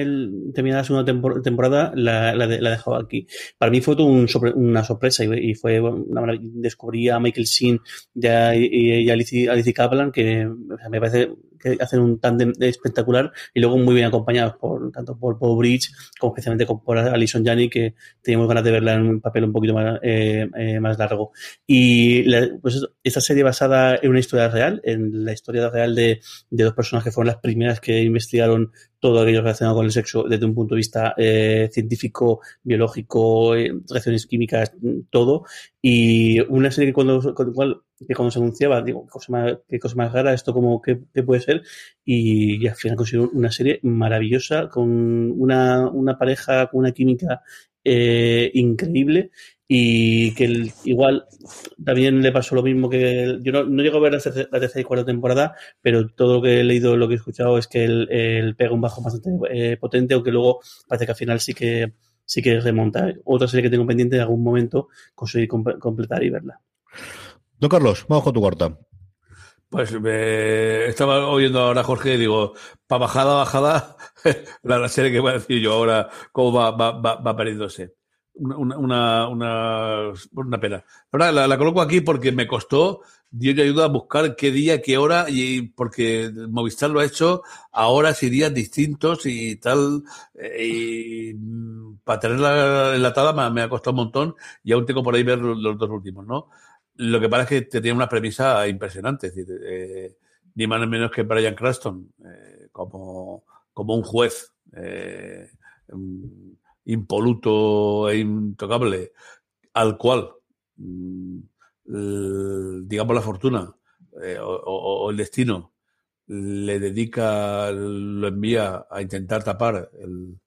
el, terminada la segunda tempor temporada, la, la, de, dejado aquí. Para mí fue todo una sorpresa y, fue una maravilla. Descubrí a Michael Sheen y a, y, y a Kaplan, que me parece que hacen un tándem espectacular y luego muy bien acompañados por tanto por Paul Bridge como especialmente por Alison Janney que teníamos ganas de verla en un papel un poquito más, eh, eh, más largo. Y la, pues esta serie basada en una historia real en la historia real de, de dos personas que fueron las primeras que investigaron todo aquello relacionado con el sexo desde un punto de vista eh, científico, biológico, eh, reacciones químicas, todo. Y una serie que cuando, cuando, que cuando se anunciaba, digo, qué cosa más, qué cosa más rara, esto como qué, qué puede ser. Y, y, al final consiguió una serie maravillosa, con una, una pareja, con una química eh, increíble y que el, igual también le pasó lo mismo que el, yo no, no, llego a ver la tercera, la tercera, y cuarta temporada pero todo lo que he leído lo que he escuchado es que él, él pega un bajo bastante eh, potente aunque luego parece que al final sí que sí que remonta. Otra serie que tengo pendiente en algún momento conseguir comp completar y verla. Don Carlos, vamos con tu cuarta. Pues me estaba oyendo ahora Jorge y digo, para bajada, bajada, la, la, serie que voy a decir yo ahora, cómo va, va, va, va perdiéndose una, una, una, pena. Ahora la, coloco aquí porque me costó, Dios me ayuda a buscar qué día, qué hora, y porque Movistar lo ha hecho a horas y días distintos y tal, y para tenerla enlatada me, me ha costado un montón y aún tengo por ahí ver los, dos últimos, ¿no? Lo que pasa es que te tiene una premisa impresionante, eh, ni más ni menos que Brian Cranston, eh, como, como un juez, eh, impoluto e intocable, al cual, mm, digamos, la fortuna eh, o, o, el destino le dedica, lo envía a intentar tapar el,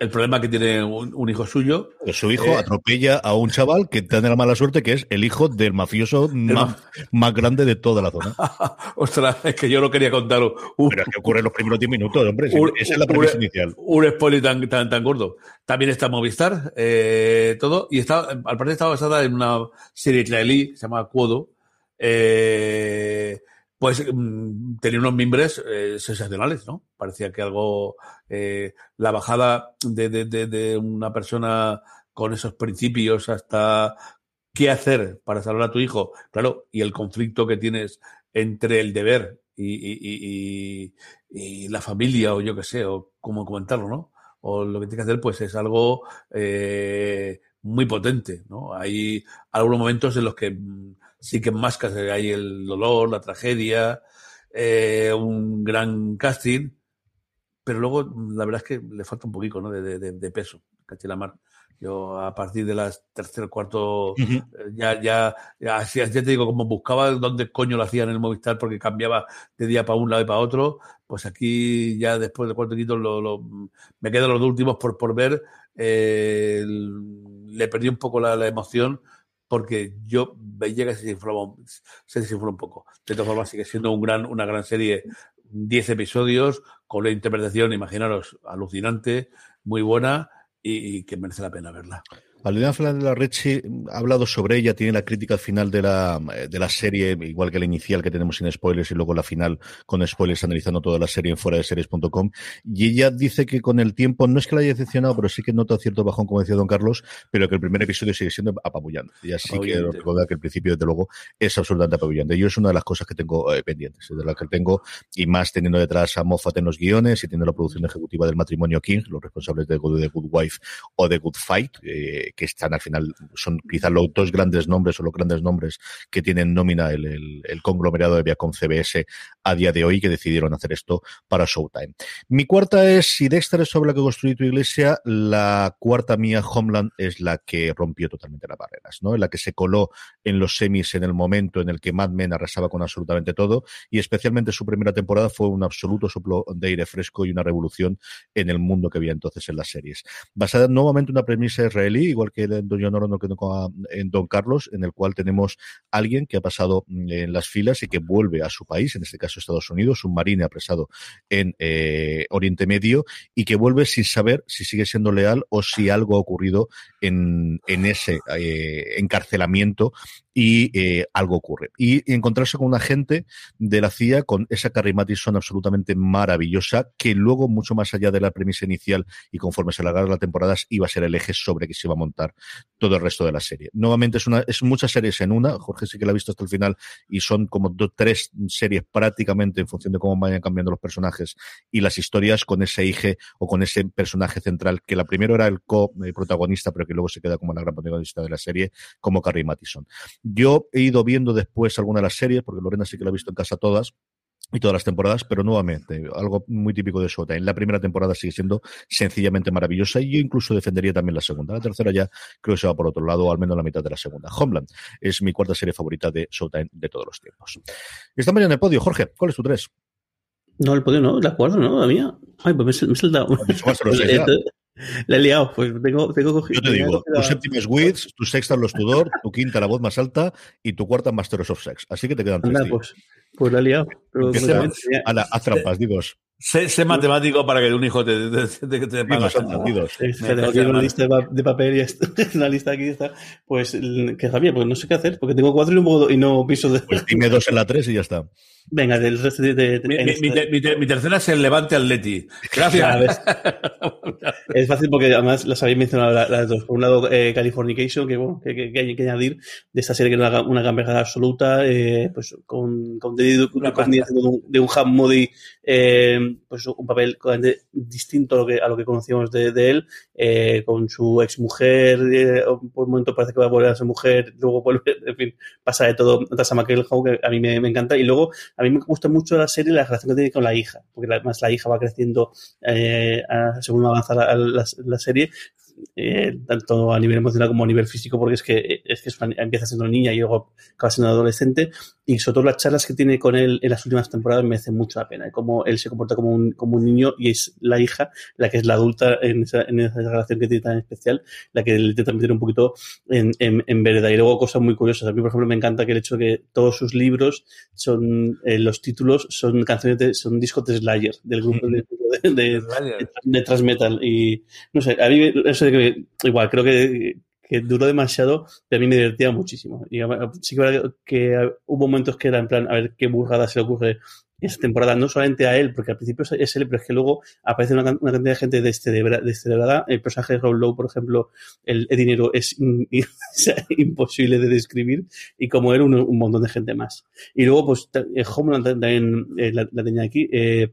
el problema que tiene un, hijo suyo. Pues su hijo eh, atropella a un chaval que tiene la mala suerte que es el hijo del mafioso más, grande de toda la zona. Ostras, es que yo no quería contar. Un, Pero es que ocurre en los primeros 10 minutos, hombre. esa es la premisa inicial. Un spoiler tan, tan, tan gordo. También está Movistar, eh, todo. Y está, al parecer está basada en una serie israelí que se llama Cuodo. Eh, pues mm, tenía unos mimbres eh, sensacionales, ¿no? Parecía que algo, eh, la bajada de, de, de, una persona con esos principios hasta qué hacer para salvar a tu hijo, claro, y el conflicto que tienes entre el deber y, y, y, la familia, o yo qué sé, o cómo comentarlo, ¿no? O lo que tienes que hacer, pues es algo eh, muy potente, ¿no? Hay algunos momentos en los que mm, sí que enmascas hay el dolor, la tragedia, eh, un gran casting, pero luego la verdad es que le falta un poquito ¿no? de, de, de peso, mar. Yo a partir de las tercer, cuarto, eh, ya, ya, ya, ya, te digo, como buscaba dónde coño lo hacían en el Movistar porque cambiaba de día para un lado y para otro, pues aquí ya después del cuarto quinto lo, lo, me quedan los últimos por, por ver. Eh, le perdí un poco la, la emoción porque yo veía que se desinflaba, se desinfló un poco. De todas formas, sigue siendo un gran, una gran serie, 10 episodios, con una interpretación, imaginaros, alucinante, muy buena y que merece la pena verla. Valeria Fernández de la Rechi ha hablado sobre ella, tiene la crítica al final de la, de la serie, igual que la inicial que tenemos sin spoilers y luego la final con spoilers analizando toda la serie en fuera de series.com. Y ella dice que con el tiempo, no es que la haya decepcionado, pero sí que nota cierto bajón, como decía Don Carlos, pero que el primer episodio sigue siendo apabullante. Y así que recuerda que el principio, desde luego, es absolutamente apabullante. Yo es una de las cosas que tengo eh, pendientes, de las que tengo, y más teniendo detrás a Moffat en los guiones y teniendo la producción ejecutiva del matrimonio King, los responsables de, The Good Wife o de Good Fight, eh, que están al final, son quizás los dos grandes nombres o los grandes nombres que tienen nómina el, el, el conglomerado de Viacom CBS a día de hoy que decidieron hacer esto para Showtime. Mi cuarta es, si Dexter es sobre la que construí tu iglesia, la cuarta mía, Homeland, es la que rompió totalmente las barreras, ¿no? En la que se coló en los semis en el momento en el que Mad Men arrasaba con absolutamente todo y especialmente su primera temporada fue un absoluto soplo de aire fresco y una revolución en el mundo que había entonces en las series. Basada nuevamente en una premisa israelí, igual que en Don en Don Carlos, en el cual tenemos alguien que ha pasado mm, en las filas y que vuelve a su país, en este caso Estados Unidos, un marine apresado en eh, Oriente Medio y que vuelve sin saber si sigue siendo leal o si algo ha ocurrido en, ese eh, encarcelamiento y eh, algo ocurre. Y encontrarse con un agente de la CIA con esa Carrie Mathison absolutamente maravillosa, que luego, mucho más allá de la premisa inicial y conforme se alargaron las temporadas, iba a ser el eje sobre que se iba a montar todo el resto de la serie. Nuevamente es una, es muchas series en una, Jorge sí que la ha visto hasta el final, y son como dos, tres series en función de cómo vayan cambiando los personajes y las historias con ese eje o con ese personaje central, que la primero era el co-protagonista, pero que luego se queda como la gran protagonista de la serie, como Carrie Mathison. Yo he ido viendo después algunas de las series, porque Lorena sí que la ha visto en casa todas, y todas las temporadas, pero nuevamente, algo muy típico de Showtime. La primera temporada sigue siendo sencillamente maravillosa y yo incluso defendería también la segunda. La tercera ya creo que se va por otro lado, al menos la mitad de la segunda. Homeland es mi cuarta serie favorita de Showtime de todos los tiempos. Estamos ya en el podio. Jorge, ¿cuál es tu tres? No, el podio no, la cuarta, ¿no? La mía. Ay, pues me, me he saltado. La he liado, pues tengo, tengo cogido. Yo te digo, tu séptima es Wiz, tu sexta es Los Tudor, tu quinta la voz más alta y tu cuarta Masters of Sex. Así que te quedan tres. Pues, pues la he liado. Pero, a la, haz trampas, digo. Sé, sé, matemático para que un hijo te, te, te, te pague una lista de papel y esto, una lista aquí está. Pues que bien, pues no sé qué hacer, porque tengo cuatro y, un y no piso de. Pues dime dos en la tres y ya está. Venga, del resto de. de, mi, mi, mi, mi, tercera es el Levante Atleti. Gracias. es fácil porque además las habéis mencionado las dos. Por un lado, eh, Californication, que, bueno, que, que, que, hay que añadir de esta serie que es una, una gamberjada absoluta, eh, pues con, con, de, un, de un Hammody, eh, pues un papel distinto a lo que, a lo que conocíamos de, de él, eh, con su ex mujer, eh, por un momento parece que va a volver a ser mujer, luego vuelve, en fin, pasa de todo. Tasa McElhoe, que a mí me, me encanta, y luego a mí me gusta mucho la serie la relación que tiene con la hija, porque además la hija va creciendo según avanza la, la, la serie, eh, tanto a nivel emocional como a nivel físico, porque es que, es que empieza siendo niña y luego acaba siendo adolescente. y sobre todo las charlas que tiene con él en las últimas temporadas merecen mucho la pena. Como él se comporta como un, como un niño y es la hija la que es la adulta en esa, en esa relación que tiene tan especial, la que le intenta meter un poquito en, en, en vereda. Y luego cosas muy curiosas. A mí, por ejemplo, me encanta que el hecho de que todos sus libros son, eh, los títulos son canciones de, son discos de Slayer, del grupo de, de, de, de, de Transmetal. Y no sé, a mí eso de que, igual, creo que que duró demasiado, pero a mí me divertía muchísimo. Y sí que, que hubo momentos que era en plan, a ver qué burrada se le ocurre esta temporada, no solamente a él, porque al principio es él, pero es que luego aparece una, una cantidad de gente descerebrada. El personaje de Rob Lowe, por ejemplo, el, el dinero es in, imposible de describir, y como él, un, un, montón de gente más. Y luego, pues, Homeland también eh, la, la, tenía aquí. Eh,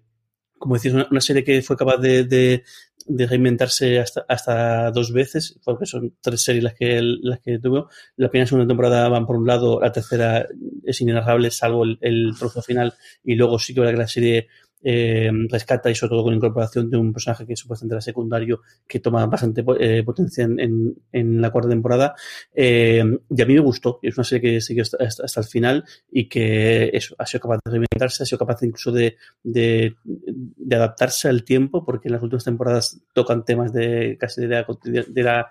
como decís, una, una, serie que fue capaz de, de, de reinventarse hasta, hasta dos veces, porque son tres series las que, las que tuvo. La primera y segunda temporada van por un lado, la tercera es inenarrable, salvo el, el trozo final, y luego sí que que la serie eh, rescata y sobre todo con incorporación de un personaje que supuestamente era secundario que toma bastante eh, potencia en, en, la cuarta temporada. Eh, y a mí me gustó es una serie que siguió hasta, hasta, el final y que eso, ha sido capaz de reinventarse ha sido capaz incluso de, de, adaptarse al tiempo porque en las últimas temporadas tocan temas de casi de la,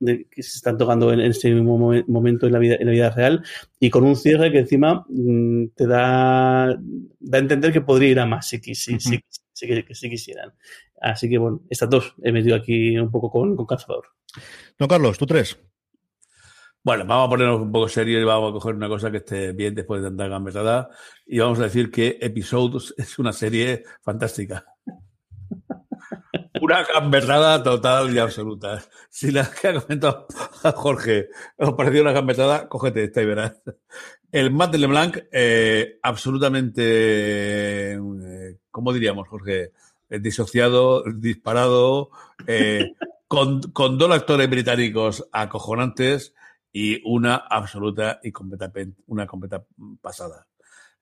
de que se están tocando en, este mismo momento en la vida, en la vida real. Y con un cierre que encima mmm, te da, da a entender que podría ir a más si, si, si, si, si quisieran. Así que bueno, estas dos he metido aquí un poco con, con Cazador. No, Carlos, tú tres. Bueno, vamos a ponernos un poco serios y vamos a coger una cosa que esté bien después de tanta gambetada y vamos a decir que Episodes es una serie fantástica. Una gambetada total y absoluta. Si la que ha comentado Jorge os pareció una gambetada, cógete esta y verás. El Matt de LeBlanc, eh, absolutamente, eh, ¿cómo diríamos, Jorge? Eh, disociado, disparado, eh, con, con, dos actores británicos acojonantes y una absoluta y completa, una completa pasada.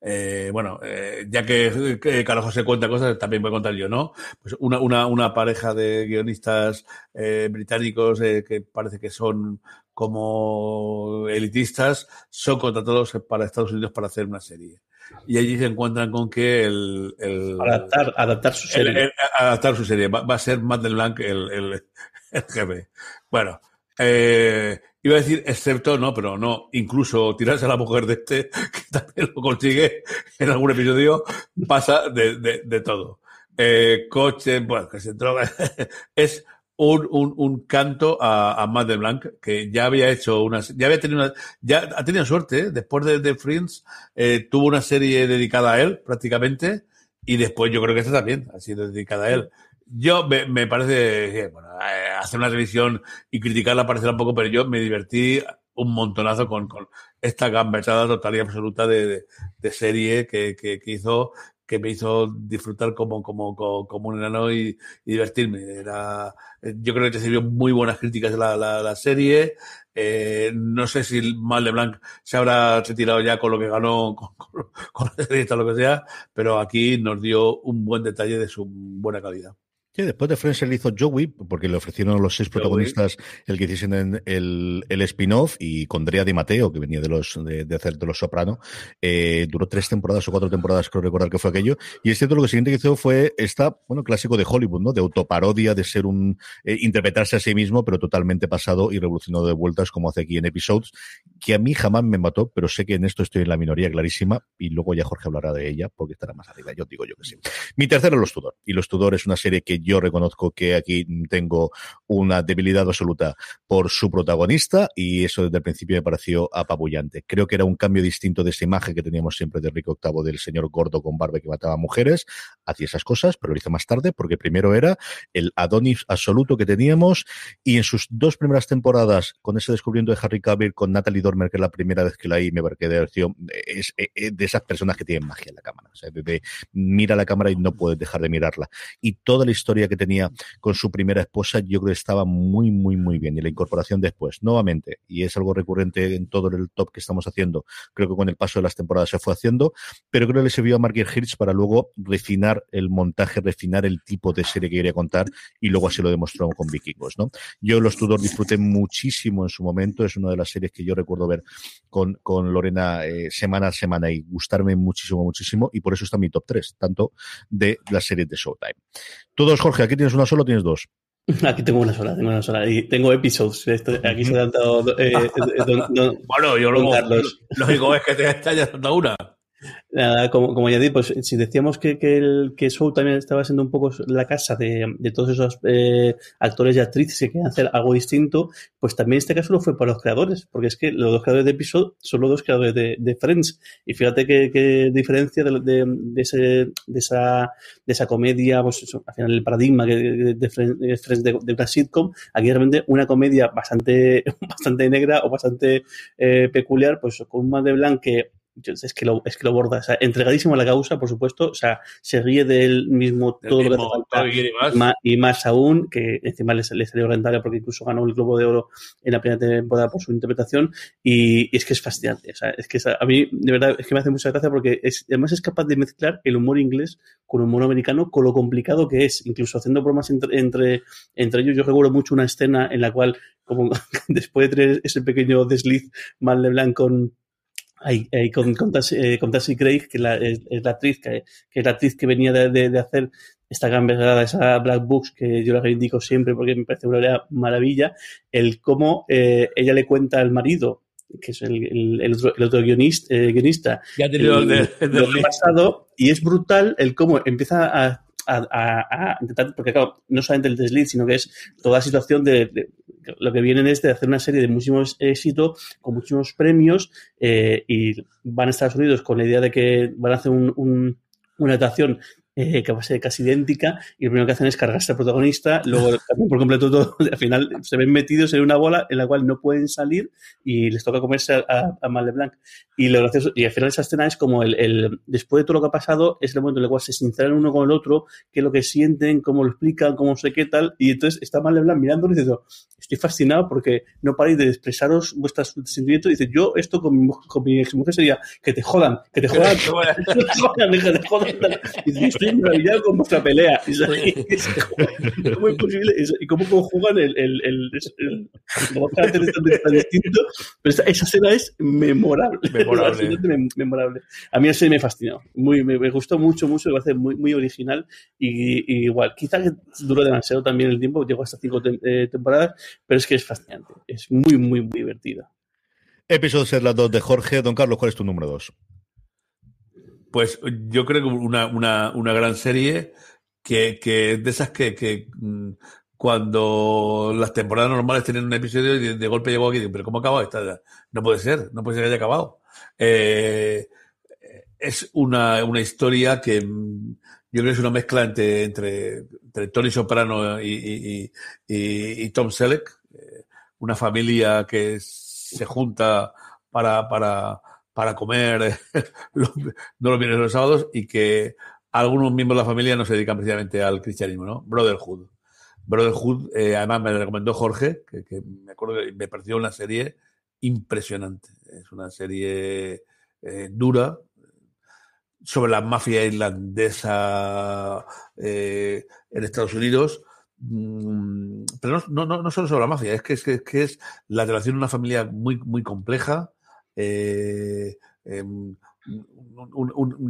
Eh, bueno, eh, ya que, que, Carlos José cuenta cosas, también voy a contar yo, ¿no? Pues una, una, una pareja de guionistas eh, británicos que parece que son como elitistas, son contratados para Estados Unidos para hacer una serie. Y allí se encuentran con que el... el adaptar, adaptar su serie. El, el, adaptar su serie. Va, va, a ser Matt LeBlanc el, el, el jefe. Bueno, eh, Iba a decir, excepto, no, pero no, incluso tirarse a la mujer de este, que también lo consigue en algún episodio, pasa de, de, de todo. Eh, coche, bueno, que se droga. es un, un, un canto a, a Matt de Blanc, que ya había hecho una, ya había tenido una, ya ha tenido suerte, ¿eh? después de, de Friends, eh, tuvo una serie dedicada a él, prácticamente, y después yo creo que esta también ha sido dedicada a él. Yo me, parece bueno, eh, hacer una revisión y criticarla parecerá un poco, pero yo me divertí un montonazo con, con esta gambetada total y absoluta de, de, de serie que, que, que, hizo que me hizo disfrutar como, como, como, como un enano y, y, divertirme. Era, yo creo que recibió muy buenas críticas de la, la, la serie. Eh, no sé si Mal Blanc se habrá retirado ya con lo que ganó con, con, con la serie o lo que sea, pero aquí nos dio un buen detalle de su buena calidad. Sí, después de Friends le hizo Joey, porque le ofrecieron a los seis protagonistas el que hiciesen el, el spin-off, y con Drea Di Matteo, que venía de los de, de hacer de los Soprano, eh, duró tres temporadas o cuatro temporadas, creo recordar que fue aquello. Y es cierto, lo que siguiente que hizo fue esta, bueno, clásico de Hollywood, ¿no? De autoparodia, de ser un, eh, interpretarse a sí mismo, pero totalmente pasado y revolucionado de vueltas, como hace aquí en Episodes, que a mí jamás me mató, pero sé que en esto estoy en la minoría clarísima, y luego ya Jorge hablará de ella, porque estará más arriba. Yo digo yo que sí. Mi tercero, Los Tudor. Y Los Tudor es una serie que yo reconozco que aquí tengo una debilidad absoluta por su protagonista y eso desde el principio me pareció apabullante. Creo que era un cambio distinto de esa imagen que teníamos siempre de Rico VIII del señor gordo con barba que mataba a mujeres. Hacía esas cosas, pero lo hizo más tarde porque primero era el Adonis absoluto que teníamos y en sus dos primeras temporadas con ese descubrimiento de Harry Cavill con Natalie Dormer, que es la primera vez que la vi, me pareció es, es, de esas personas que tienen magia en la cámara. O sea, de, de, mira la cámara y no puedes dejar de mirarla. Y toda la historia que tenía con su primera esposa, yo creo que estaba muy, muy, muy bien. Y la incorporación después, nuevamente, y es algo recurrente en todo el top que estamos haciendo, creo que con el paso de las temporadas se fue haciendo, pero creo que le sirvió a Margaret Hirsch para luego refinar el montaje, refinar el tipo de serie que quería contar, y luego así lo demostró con Vikingos, ¿no? Yo los Tudor disfruté muchísimo en su momento, es una de las series que yo recuerdo ver con, con Lorena eh, semana a semana y gustarme muchísimo, muchísimo, y por eso está mi top 3, tanto de las series de Showtime. Tú Jorge, ¿aquí tienes una sola o tienes dos? Aquí tengo una sola, tengo una sola. Y tengo episodios. aquí se han dado. Eh, bueno, yo lo, lógico es que te hayas dado una. Nada, como, ya di, pues si decíamos que, que, el, que Show también estaba siendo un poco la casa de, de todos esos eh, actores y actrices que querían hacer algo distinto, pues también este caso lo fue para los creadores, porque es que los dos creadores de episodio son los dos creadores de, Friends. Y fíjate qué diferencia de, de, ese, de, esa, de esa comedia, pues al final el paradigma de, de Friends de, una sitcom, aquí realmente una comedia bastante, bastante negra o bastante eh, peculiar, pues con un de blanc que es que lo, es que lo borda, o sea, entregadísimo a la causa, por supuesto, o sea, se ríe de él mismo todo lo que hace falta, y, más. aún, que encima le, le salió rentable porque incluso ganó el Globo de Oro en la primera temporada por su interpretación, y, es que es fascinante, o sea, es que a mí, de verdad, es que me hace mucha gracia porque es, además es capaz de mezclar el humor inglés con el humor americano, con lo complicado que es, incluso haciendo bromas entre, entre, entre ellos, yo recuerdo mucho una escena en la cual, como después de tener ese pequeño desliz mal de blanco con Ahí, con, con, eh, con Craig, que la, es, la actriz que, que, es la actriz que venía de, de, de hacer esta gran verdad, esa Black Books que yo la reivindico siempre porque me parece una maravilla, el cómo eh, ella le cuenta al marido, que es el, el, el otro, el otro guionista, eh, guionista ya el, de, de, pasado, y es brutal el cómo empieza a a, a, a, intentar, porque claro, no solamente el desliz, sino que es toda la situación de, lo que vienen es de hacer una serie de muchísimos éxitos, con muchísimos premios, eh, y van a Estados Unidos con la idea de que van a hacer un, un, una adaptación eh, que va a ser casi idéntica, y lo primero que hacen es cargarse al protagonista, luego cambian por completo todo, al final se ven metidos en una bola en la cual no pueden salir y les toca comerse a, a, a Mal de Blanc. Y lo gracioso, y al final esa escena es como el, el, después de todo lo que ha pasado, es el momento en el cual se sinceran uno con el otro, qué es lo que sienten, cómo lo explican, cómo sé qué tal, y entonces está Mal de Blanc mirándolo y dice, estoy fascinado porque no paráis de expresaros vuestros sentimientos, y dice, yo esto con mi, con mi ex mujer sería, que te jodan, que te jodan, que te jodan, que te jodan, y dice, estoy maravillado con vuestra pelea. Y, ¿Cómo es posible? Y cómo conjugan el, el, el, el, los caracteres tan, tan distintos. Pero esa, esa, escena es memorable. Memorable. memorable. A mí esa me fascinó. Muy, me, me, gustó mucho, mucho. Me parece muy, muy original. Y, y igual, quizás duró demasiado también el tiempo, llegó hasta cinco te eh, temporadas, pero es que es fascinante. Es muy, muy, muy divertida. Episodio ser las dos de Jorge. Don Carlos, ¿cuál es tu número dos? Pues yo creo que una, una, una gran serie que, que de esas que, que mm, cuando las temporadas normales tienen un episodio y de, golpe llegó aquí pero ¿cómo acabado esta? No puede ser, no puede ser que haya acabado. Eh, es una, una historia que mm, yo creo que es una mezcla entre, entre, entre Tony Soprano y, y, y, y Tom Selleck, eh, una familia que se junta para, para, para comer no los viernes los sábados y que algunos miembros de la familia no se dedican precisamente al cristianismo, ¿no? Brotherhood. Brotherhood, eh, además me recomendó Jorge, que, me acuerdo que me pareció una serie impresionante. Es una serie eh, dura sobre la mafia irlandesa eh, en Estados Unidos. Mm, pero no, no, no solo sobre la mafia, es, que, es, que es la relación de una familia muy, muy compleja, eh, eh, un,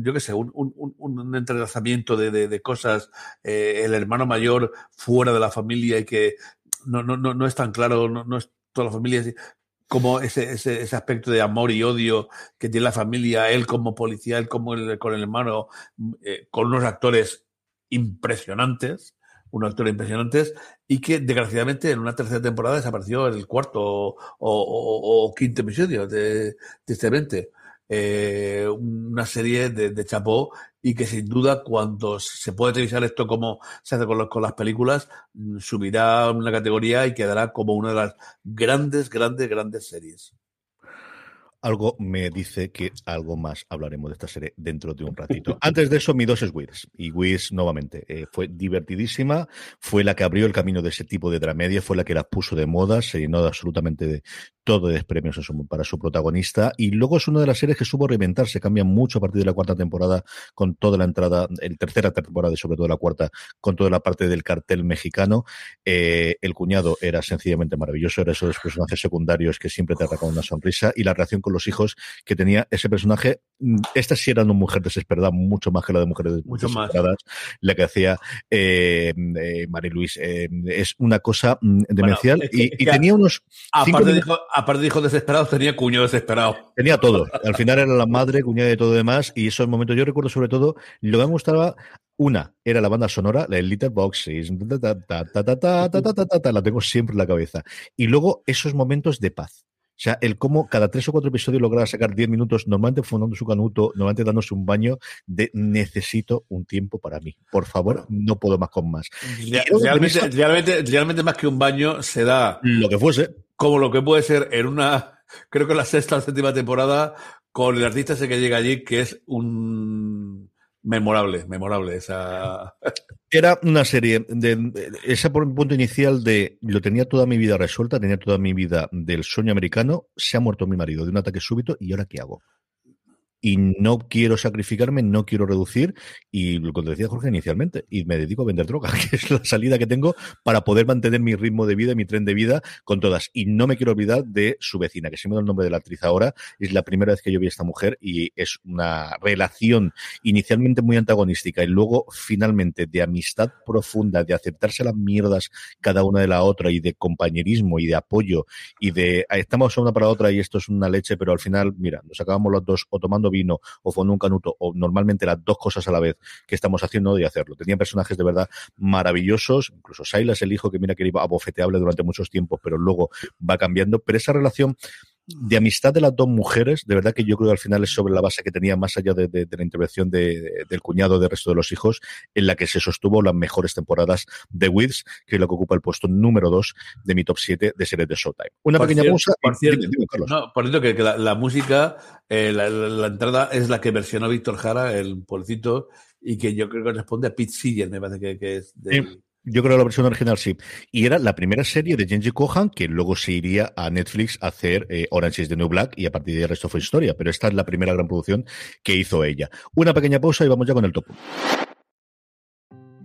yo qué sé, un, entrelazamiento de, de, cosas, eh, el hermano mayor fuera de la familia y que no, no, no, no es tan claro, no, no es toda la familia, como ese, ese, ese, aspecto de amor y odio que tiene la familia, él como policía, él como el, con el hermano, eh, con unos actores impresionantes, unos actores impresionantes, y que desgraciadamente en una tercera temporada desapareció en el cuarto o, quinto episodio, de, tristemente. Eh, una serie de, de, Chapó y que sin duda cuando se puede televisar esto como se hace con, las películas, subirá una categoría y quedará como una de las grandes, grandes, grandes series. Algo me dice que algo más hablaremos de esta serie dentro de un ratito. Antes de eso, mi dos es Wiz. Y Wiz, nuevamente, eh, fue divertidísima, fue la que abrió el camino de ese tipo de dramedia, fue la que la puso de moda, se llenó de absolutamente de todo de premios para su protagonista. Y luego es una de las series que supo reinventarse, cambia mucho a partir de la cuarta temporada, con toda la entrada, el tercera temporada y sobre todo la cuarta, con toda la parte del cartel mexicano. Eh, el cuñado era sencillamente maravilloso, era esos personajes secundarios que siempre te arrancan una sonrisa y la relación con los hijos que tenía ese personaje. Mm, esta sí era una mujer desesperada, mucho más que la de mujeres mucho desesperadas, más. la que hacía eh, eh Luis. Eh, es una cosa mm, demencial y, tenía unos... Aparte, dijo, aparte dijo desesperado, tenía cuño desesperado. Tenía todo. Al final era la madre, cuñada de todo demás y esos momentos, yo recuerdo sobre todo, lo que me gustaba una era la banda sonora, la Little Boxes, la tengo siempre en la cabeza. Y luego esos momentos de paz. O sea, el cómo cada tres o cuatro episodios lograba sacar diez minutos, normalmente fundando su canuto, normalmente dándose un baño de necesito un tiempo para mí. Por favor, no puedo más con más. Realmente, realmente, realmente más que un baño se da lo que fuese. Como lo que puede ser en una, creo que la sexta o séptima temporada, con el artista ese que llega allí, que es un memorable, memorable esa. Era una serie de, ese punto inicial de lo tenía toda mi vida resuelta, tenía toda mi vida del sueño americano, se ha muerto mi marido de un ataque súbito y ahora qué hago y no quiero sacrificarme, no quiero reducir y lo que decía Jorge inicialmente, y me dedico a vender droga, que es la salida que tengo para poder mantener mi ritmo de vida, mi tren de vida con todas. Y no me quiero olvidar de su vecina, que se me da el nombre de la actriz ahora, es la primera vez que yo vi a esta mujer y es una relación inicialmente muy antagonística y luego finalmente de amistad profunda, de aceptarse las mierdas cada una de la otra y de compañerismo y de apoyo y de estamos una para otra y esto es una leche, pero al final, mira, nos acabamos los dos o tomando vino o fondo un canuto o normalmente las dos cosas a la vez que estamos haciendo de hacerlo. Tenían personajes de verdad maravillosos, incluso Silas, el hijo que mira que iba abofeteable durante muchos tiempos, pero luego va cambiando, pero esa relación de amistad de las dos mujeres, de verdad que yo creo que al final es sobre la base que tenía, más allá de, la intervención del cuñado del resto de los hijos, en la que se sostuvo las mejores temporadas de Wiz, que es lo que ocupa el puesto número 2 de mi top 7 de series de Showtime. Una pequeña pausa. Por cierto, por cierto que, la, música, eh, la, entrada es la que versionó Víctor Jara, el policito, y que yo creo que responde a Pete Seeger, me parece que, es. Yo creo que la versión original sí. Y era la primera serie de Genji Kohan que luego se iría a Netflix a hacer eh, Orange is the New Black y a partir de ahí el resto fue historia. Pero esta es la primera gran producción que hizo ella. Una pequeña pausa y vamos ya con el top.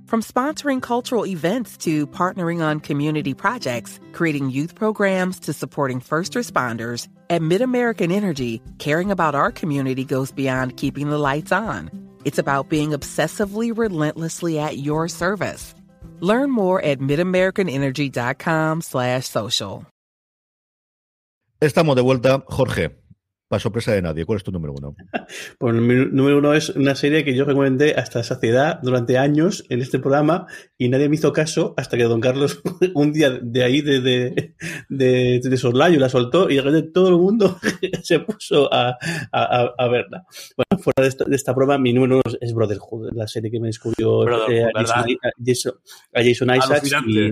From sponsoring cultural events to partnering on community projects, creating youth programs to supporting first responders, at MidAmerican Energy, caring about our community goes beyond keeping the lights on. It's about being obsessively relentlessly at your service. Learn more at midamericanenergy.com slash social. Estamos de vuelta. Jorge, para sorpresa de nadie, ¿cuál es tu número uno? Pues mi número uno es una serie que yo recomendé hasta saciedad durante años en este programa y nadie me hizo caso hasta que don Carlos un día de ahí de, de, de, de Soslayo la soltó y de repente todo el mundo se puso a, a, a verla. Bueno, fuera de esta, de esta, prueba, mi número uno es Brotherhood, la serie que me descubrió eh, a, Jason, a, Jason, Isaacs. Y,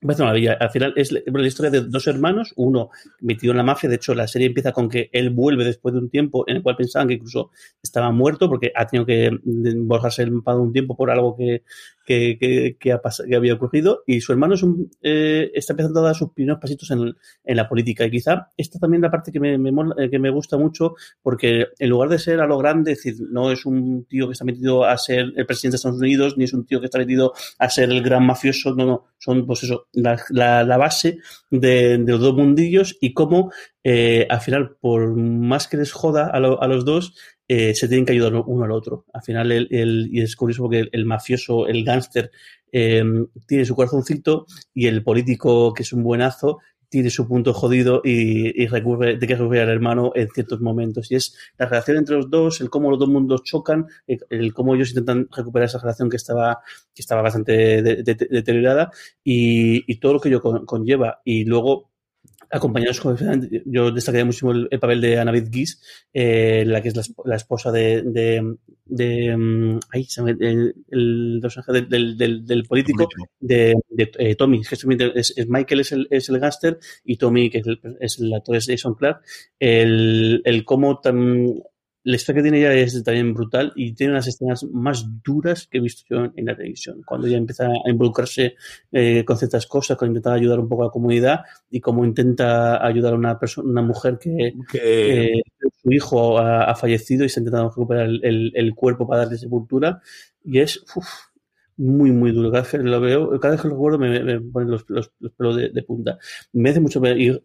pues al final es la historia de dos hermanos, uno metido en la mafia, de hecho la serie empieza con que él vuelve después de un tiempo en el cual pensaban que incluso estaba muerto porque ha tenido que borrarse el mapa de un tiempo por algo que, que, que, que había ocurrido. Y su hermano es un, eh, está empezando a dar sus primeros pasitos en, en, la política. Y quizá esta también la parte que me, me, eh, que me gusta mucho porque en lugar de ser a lo grande, es decir, no es un tío que está metido a ser el presidente de Estados Unidos ni es un tío que está metido a ser el gran mafioso, no, no, son pues eso, la, la, base de, de, los dos mundillos y cómo eh, al final, por más que les joda a, lo, a los dos, eh, se tienen que ayudar uno al otro. Al final, el, el, y es curioso porque el, mafioso, el gángster, eh, tiene su corazoncito y el político, que es un buenazo, tiene su punto jodido y, y recurre, de que recurre al hermano en ciertos momentos. Y es la relación entre los dos, el cómo los dos mundos chocan, el, cómo ellos intentan recuperar esa relación que estaba, que estaba bastante deteriorada y, y, todo lo que ello conlleva. Y luego acompañados con, yo destacaría muchísimo el, papel de Annabeth Gies, eh, la que es la, esposa de, de, de mm, ahí el, el, del, del, del, político de, de eh, Tommy, es, es, Michael es el, es el gáster y Tommy, que es el, es el actor, es Jason Clark, el, el cómo tan la historia que tiene ella es también brutal y tiene unas escenas más duras que he visto yo en la televisión. Cuando ella empieza a involucrarse eh, con ciertas cosas, cuando intenta ayudar un poco a la comunidad y cómo intenta ayudar a una persona, una mujer que, su hijo ha, fallecido y se ha intentado recuperar el, el, cuerpo para darle sepultura. Y es muy, muy duro. Cada vez que lo veo, cada vez que lo recuerdo me, me ponen los, los, pelos de, punta. Me hace mucho y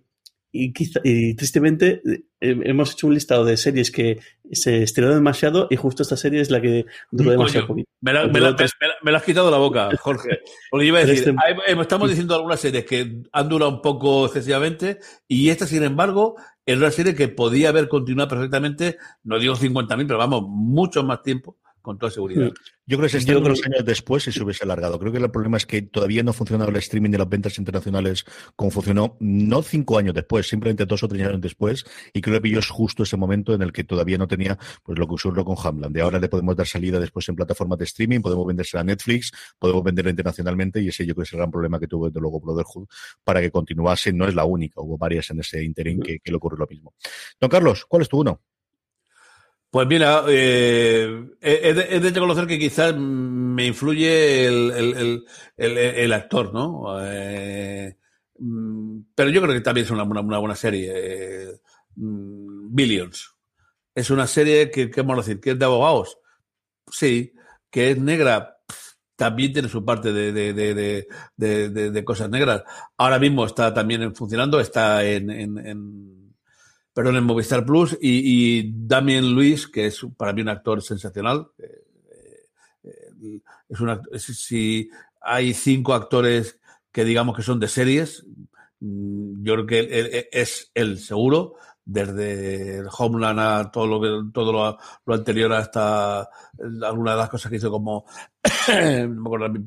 y, quizá, y tristemente eh, hemos hecho un listado de series que se estrenaron demasiado y justo esta serie es la que duró demasiado poquito. Me, la, me, la, has quitado la boca, Jorge. Porque iba a decir, estamos diciendo algunas series que han durado un poco excesivamente y esta, sin embargo, es una serie que podía haber continuado perfectamente, no digo 50.000, pero vamos, mucho más tiempo con toda seguridad. Mm. Yo creo que se está unos años después y se hubiese alargado. Creo que el problema es que todavía no ha funcionado el streaming de las ventas internacionales como funcionó, no cinco años después, simplemente dos o tres años después, y creo que pilló justo ese momento en el que todavía no tenía pues lo que usó con Hamland. De ahora le podemos dar salida después en plataformas de streaming, podemos venderse a Netflix, podemos venderla internacionalmente, y ese yo creo que es el gran problema que tuvo desde luego Brotherhood para que continuase. No es la única, hubo varias en ese interín que, que le ocurrió lo mismo. Don Carlos, ¿cuál es tu uno? Pues mira, eh, he, de, reconocer que quizás me influye el, actor, ¿no? Eh, mm, pero yo creo que también es una, buena serie. Eh, mm, Billions. Es una serie que, ¿qué vamos a decir? ¿Que es de abogados? Sí. ¿Que es negra? También tiene su parte de, de, cosas negras. Ahora mismo está también funcionando, está en perdón, en Movistar Plus, y, y Damien Luis, que es para mí un actor sensacional. Eh, eh, es una, si hay cinco actores que digamos que son de series, mm, yo creo que es el seguro, desde el Homeland a todo lo que todo lo, anterior hasta algunas de las cosas que hizo como no me acuerdo,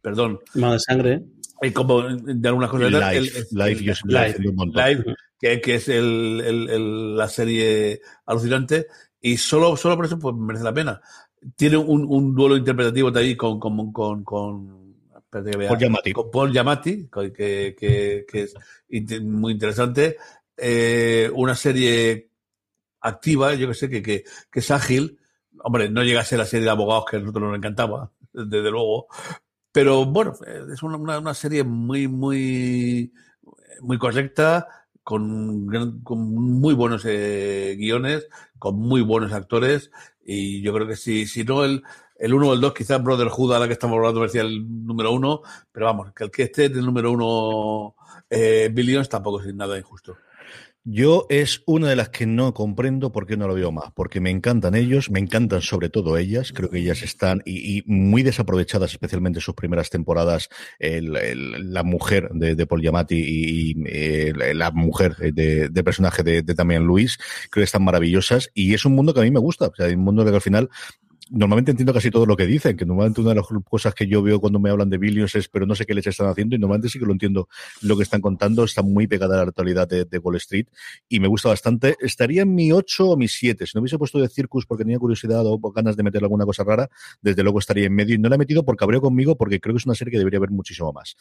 perdón de sangre como de algunas cosas live, live, live, que, que es el, el, la serie alucinante, y solo, solo por eso pues merece la pena. Tiene un, un duelo interpretativo de ahí con, con, con, con Paul Giamatti. Con Paul Giamatti, que, que, que es muy interesante. Eh, una serie activa, yo que sé, que, que, que, es ágil. Hombre, no llega a ser la serie de abogados que a nosotros nos encantaba, desde luego. Pero bueno, es una, una, serie muy, muy, muy correcta, con, con muy buenos eh, guiones, con muy buenos actores, y yo creo que si, si no el, el uno o el dos, quizás Brotherhood, a la que estamos hablando, parecía el número uno, pero vamos, que el que esté del número uno eh, Billions tampoco es nada injusto. Yo es una de las que no comprendo por qué no lo veo más, porque me encantan ellos, me encantan sobre todo ellas, creo que ellas están y, muy desaprovechadas, especialmente en sus primeras temporadas, la mujer de, Paul Giamatti y, eh, la mujer de, personaje de, de Damian Luis, creo que están maravillosas y es un mundo que a mí me gusta, o sea, un mundo que al final normalmente entiendo casi todo lo que dicen, que normalmente una de las cosas que yo veo cuando me hablan de Billions es, pero no sé qué les están haciendo, y normalmente sí que lo entiendo lo que están contando, está muy pegada a la actualidad de, Wall Street, y me gusta bastante. Estaría en mi 8 o mi 7. Si no hubiese puesto de Circus porque tenía curiosidad o ganas de meter alguna cosa rara, desde luego estaría en medio, y no la he metido por cabreo conmigo, porque creo que es una serie que debería haber muchísimo más.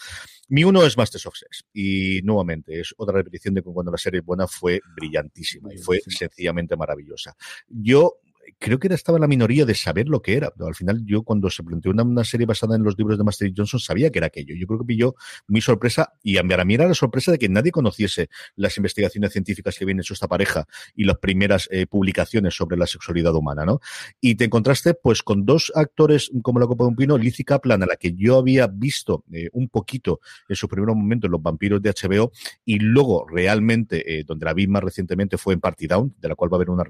Mi 1 es Masters of Sex, y nuevamente es otra repetición de cuando la serie buena fue brillantísima y fue sencillamente maravillosa. Yo creo que era, estaba la minoría de saber lo que era. al final, yo cuando se planteó una, serie basada en los libros de Master Johnson, sabía que era aquello. Yo creo que pilló mi sorpresa y a mí era la sorpresa de que nadie conociese las investigaciones científicas que viene hecho esta pareja y las primeras eh, publicaciones sobre la sexualidad humana, ¿no? Y te encontraste, pues, con dos actores como la Copa de un Pino, Lizzie Kaplan, a la que yo había visto eh, un poquito en su primer momento en Los Vampiros de HBO, y luego realmente, eh, donde la vi más recientemente fue en Party Down, de la cual va a haber una,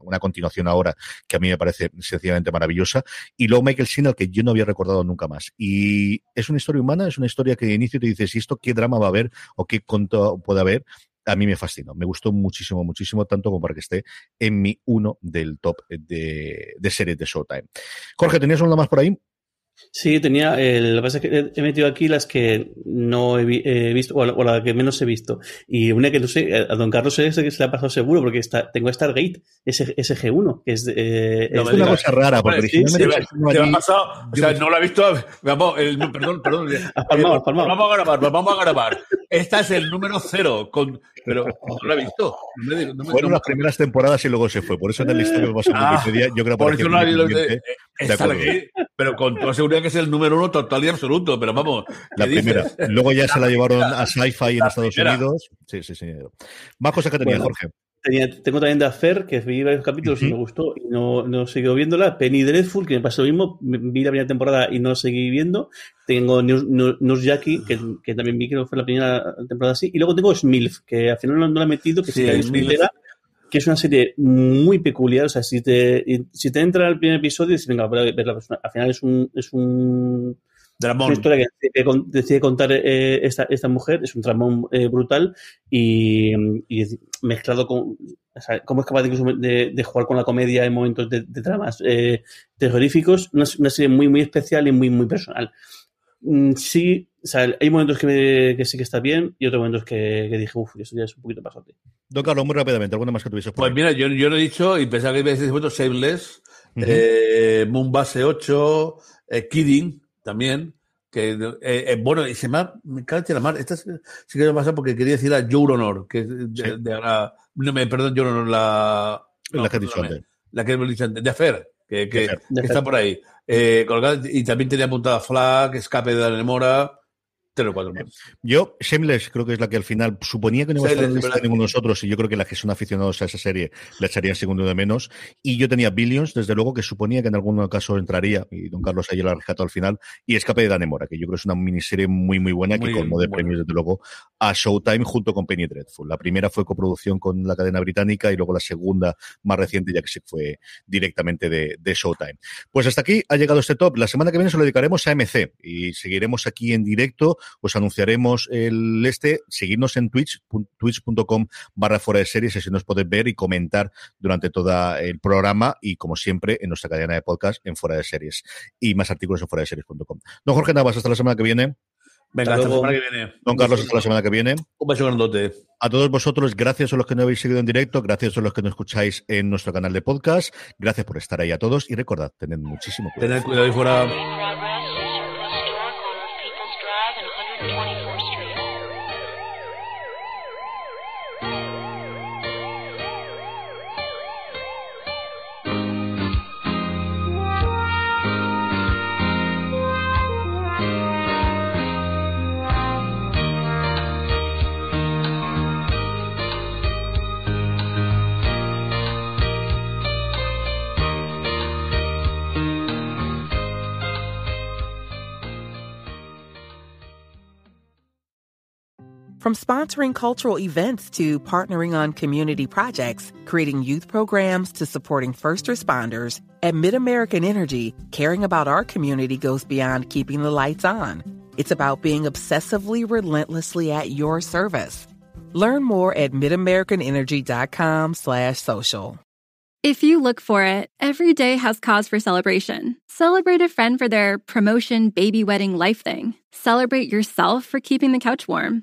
una continuación ahora que a mí me parece sencillamente maravillosa. Y luego Michael Sheen, que yo no había recordado nunca más. Y es una historia humana, es una historia que de inicio te dices, ¿y esto qué drama va a haber o qué conto puede haber? a mí me fascinó. Me gustó muchísimo, muchísimo, tanto como para que esté en mi uno del top de, de series de Showtime. Jorge, ¿tenías una más por ahí? Sí, tenía. El, lo que pasa es que he metido aquí las que no he, vi- he visto, o la, o la que menos he visto. Y una que no sé, a don Carlos es que se le ha pasado seguro, porque está, tengo Stargate, S, SG1, que es. eh, No es una cosa rara, porque sí, originalmente se me- se me ha pasado, o sea, no lo he visto. Vamos, el, perdón, perdón. Has palmado, has Eh, palmado. Vamos a grabar, vamos a grabar. Esta es el número cero, con, pero no lo he visto. No me, no me- fueron no- las primeras temporadas y luego se fue. Por eso en el listado que pasó en Ah, Wikipedia, yo creo que Por eso no de, acuerdo. aquí, pero con toda seguridad que es el número uno total y absoluto. Pero vamos, La primera. Luego ya se la llevaron a Sci-Fi en Estados primera. Unidos. Sí, sí, sí. Más cosas que tenía, Bueno. Jorge. Tenía- tengo también de Affair, que vi varios capítulos y Ujú. me gustó y no, no sigo viéndola. Penny Dreadful, que me pasó lo mismo, vi la primera temporada y no seguí viendo. Tengo News Jackie, que, que también vi que fue la primera temporada así. Y luego tengo Smilf, que al final no, la he metido, que Sí, la entera, que es una serie muy peculiar. O sea, si te, si te entra el primer episodio, dices, venga, voy a verla. Al final es un, es un Dramón. una historia que decide, decide contar eh, esta, esta mujer, es un tramón eh, brutal y, y mezclado con. O sea, cómo es capaz de, de, de jugar con la comedia en momentos de, de dramas eh, terroríficos. Una, una serie muy, muy especial y muy, muy personal. Mm, Sí, o sea, hay momentos que, me- que sí que está bien y otros momentos que, que dije, uff, eso ya es un poquito pasote. Don Carlos, muy rápidamente, ¿alguna más que tuviese por Pues mira, yo, yo lo he dicho y pensaba que iba a decir bueno, Shameless, Ujú. eh, Moonbase 8, eh, Kidding también. Que, eh, eh, bueno, y se me ha. Me en la mar. Esta sí sí que me pasa porque quería decir a Joe Honor, que es de, Sí. de ahora- No me, perdón, Joe Honor, la. no, La que he dicho antes. La que hemos dicho antes, de Affair, que, que, que está por ahí. Eh, colgada, y también tenía apuntada Flag, Escape de la Mora, tres o cuatro más. Yo, Shameless, creo que es la que al final suponía que no iba a estar lista de ninguno de nosotros, y yo creo que las que son aficionados a esa serie la echarían segundo de menos. Y yo tenía Billions, desde luego, que suponía que en algún caso entraría, y Don Carlos ayer la rescató al final, y Escape de Danemora, que yo creo que es una miniserie muy, muy buena, Muy que colmó de premios, desde luego, a Showtime junto con Penny Dreadful. La primera fue coproducción con la cadena británica, y luego la segunda, más reciente, ya que sí fue directamente de, de Showtime. Pues hasta aquí ha llegado este top. La semana que viene se lo dedicaremos a MC, y seguiremos aquí en directo, os anunciaremos el este, seguidnos en Twitch, twitch.com barra fuera de series, así nos podéis ver y comentar durante todo el programa y como siempre en nuestra cadena de podcast en fuera de series y más artículos en fuera de series.com. Don Jorge Navas, hasta la semana que viene. Venga, Hasta hasta la semana que viene. Don Carlos, hasta la semana que viene. Un beso grandote. A todos vosotros, gracias a los que nos habéis seguido en directo, gracias a los que nos escucháis en nuestro canal de podcast, gracias por estar ahí a todos y recordad, tened muchísimo cuidado. Tened cuidado ahí fuera. From sponsoring cultural events to partnering on community projects, creating youth programs to supporting first responders, at MidAmerican Energy, caring about our community goes beyond keeping the lights on. It's about being obsessively relentlessly at your service. Learn more at midamericanenergy.com slash social. If you look for it, every day has cause for celebration. Celebrate a friend for their promotion, baby wedding, life thing. Celebrate yourself for keeping the couch warm.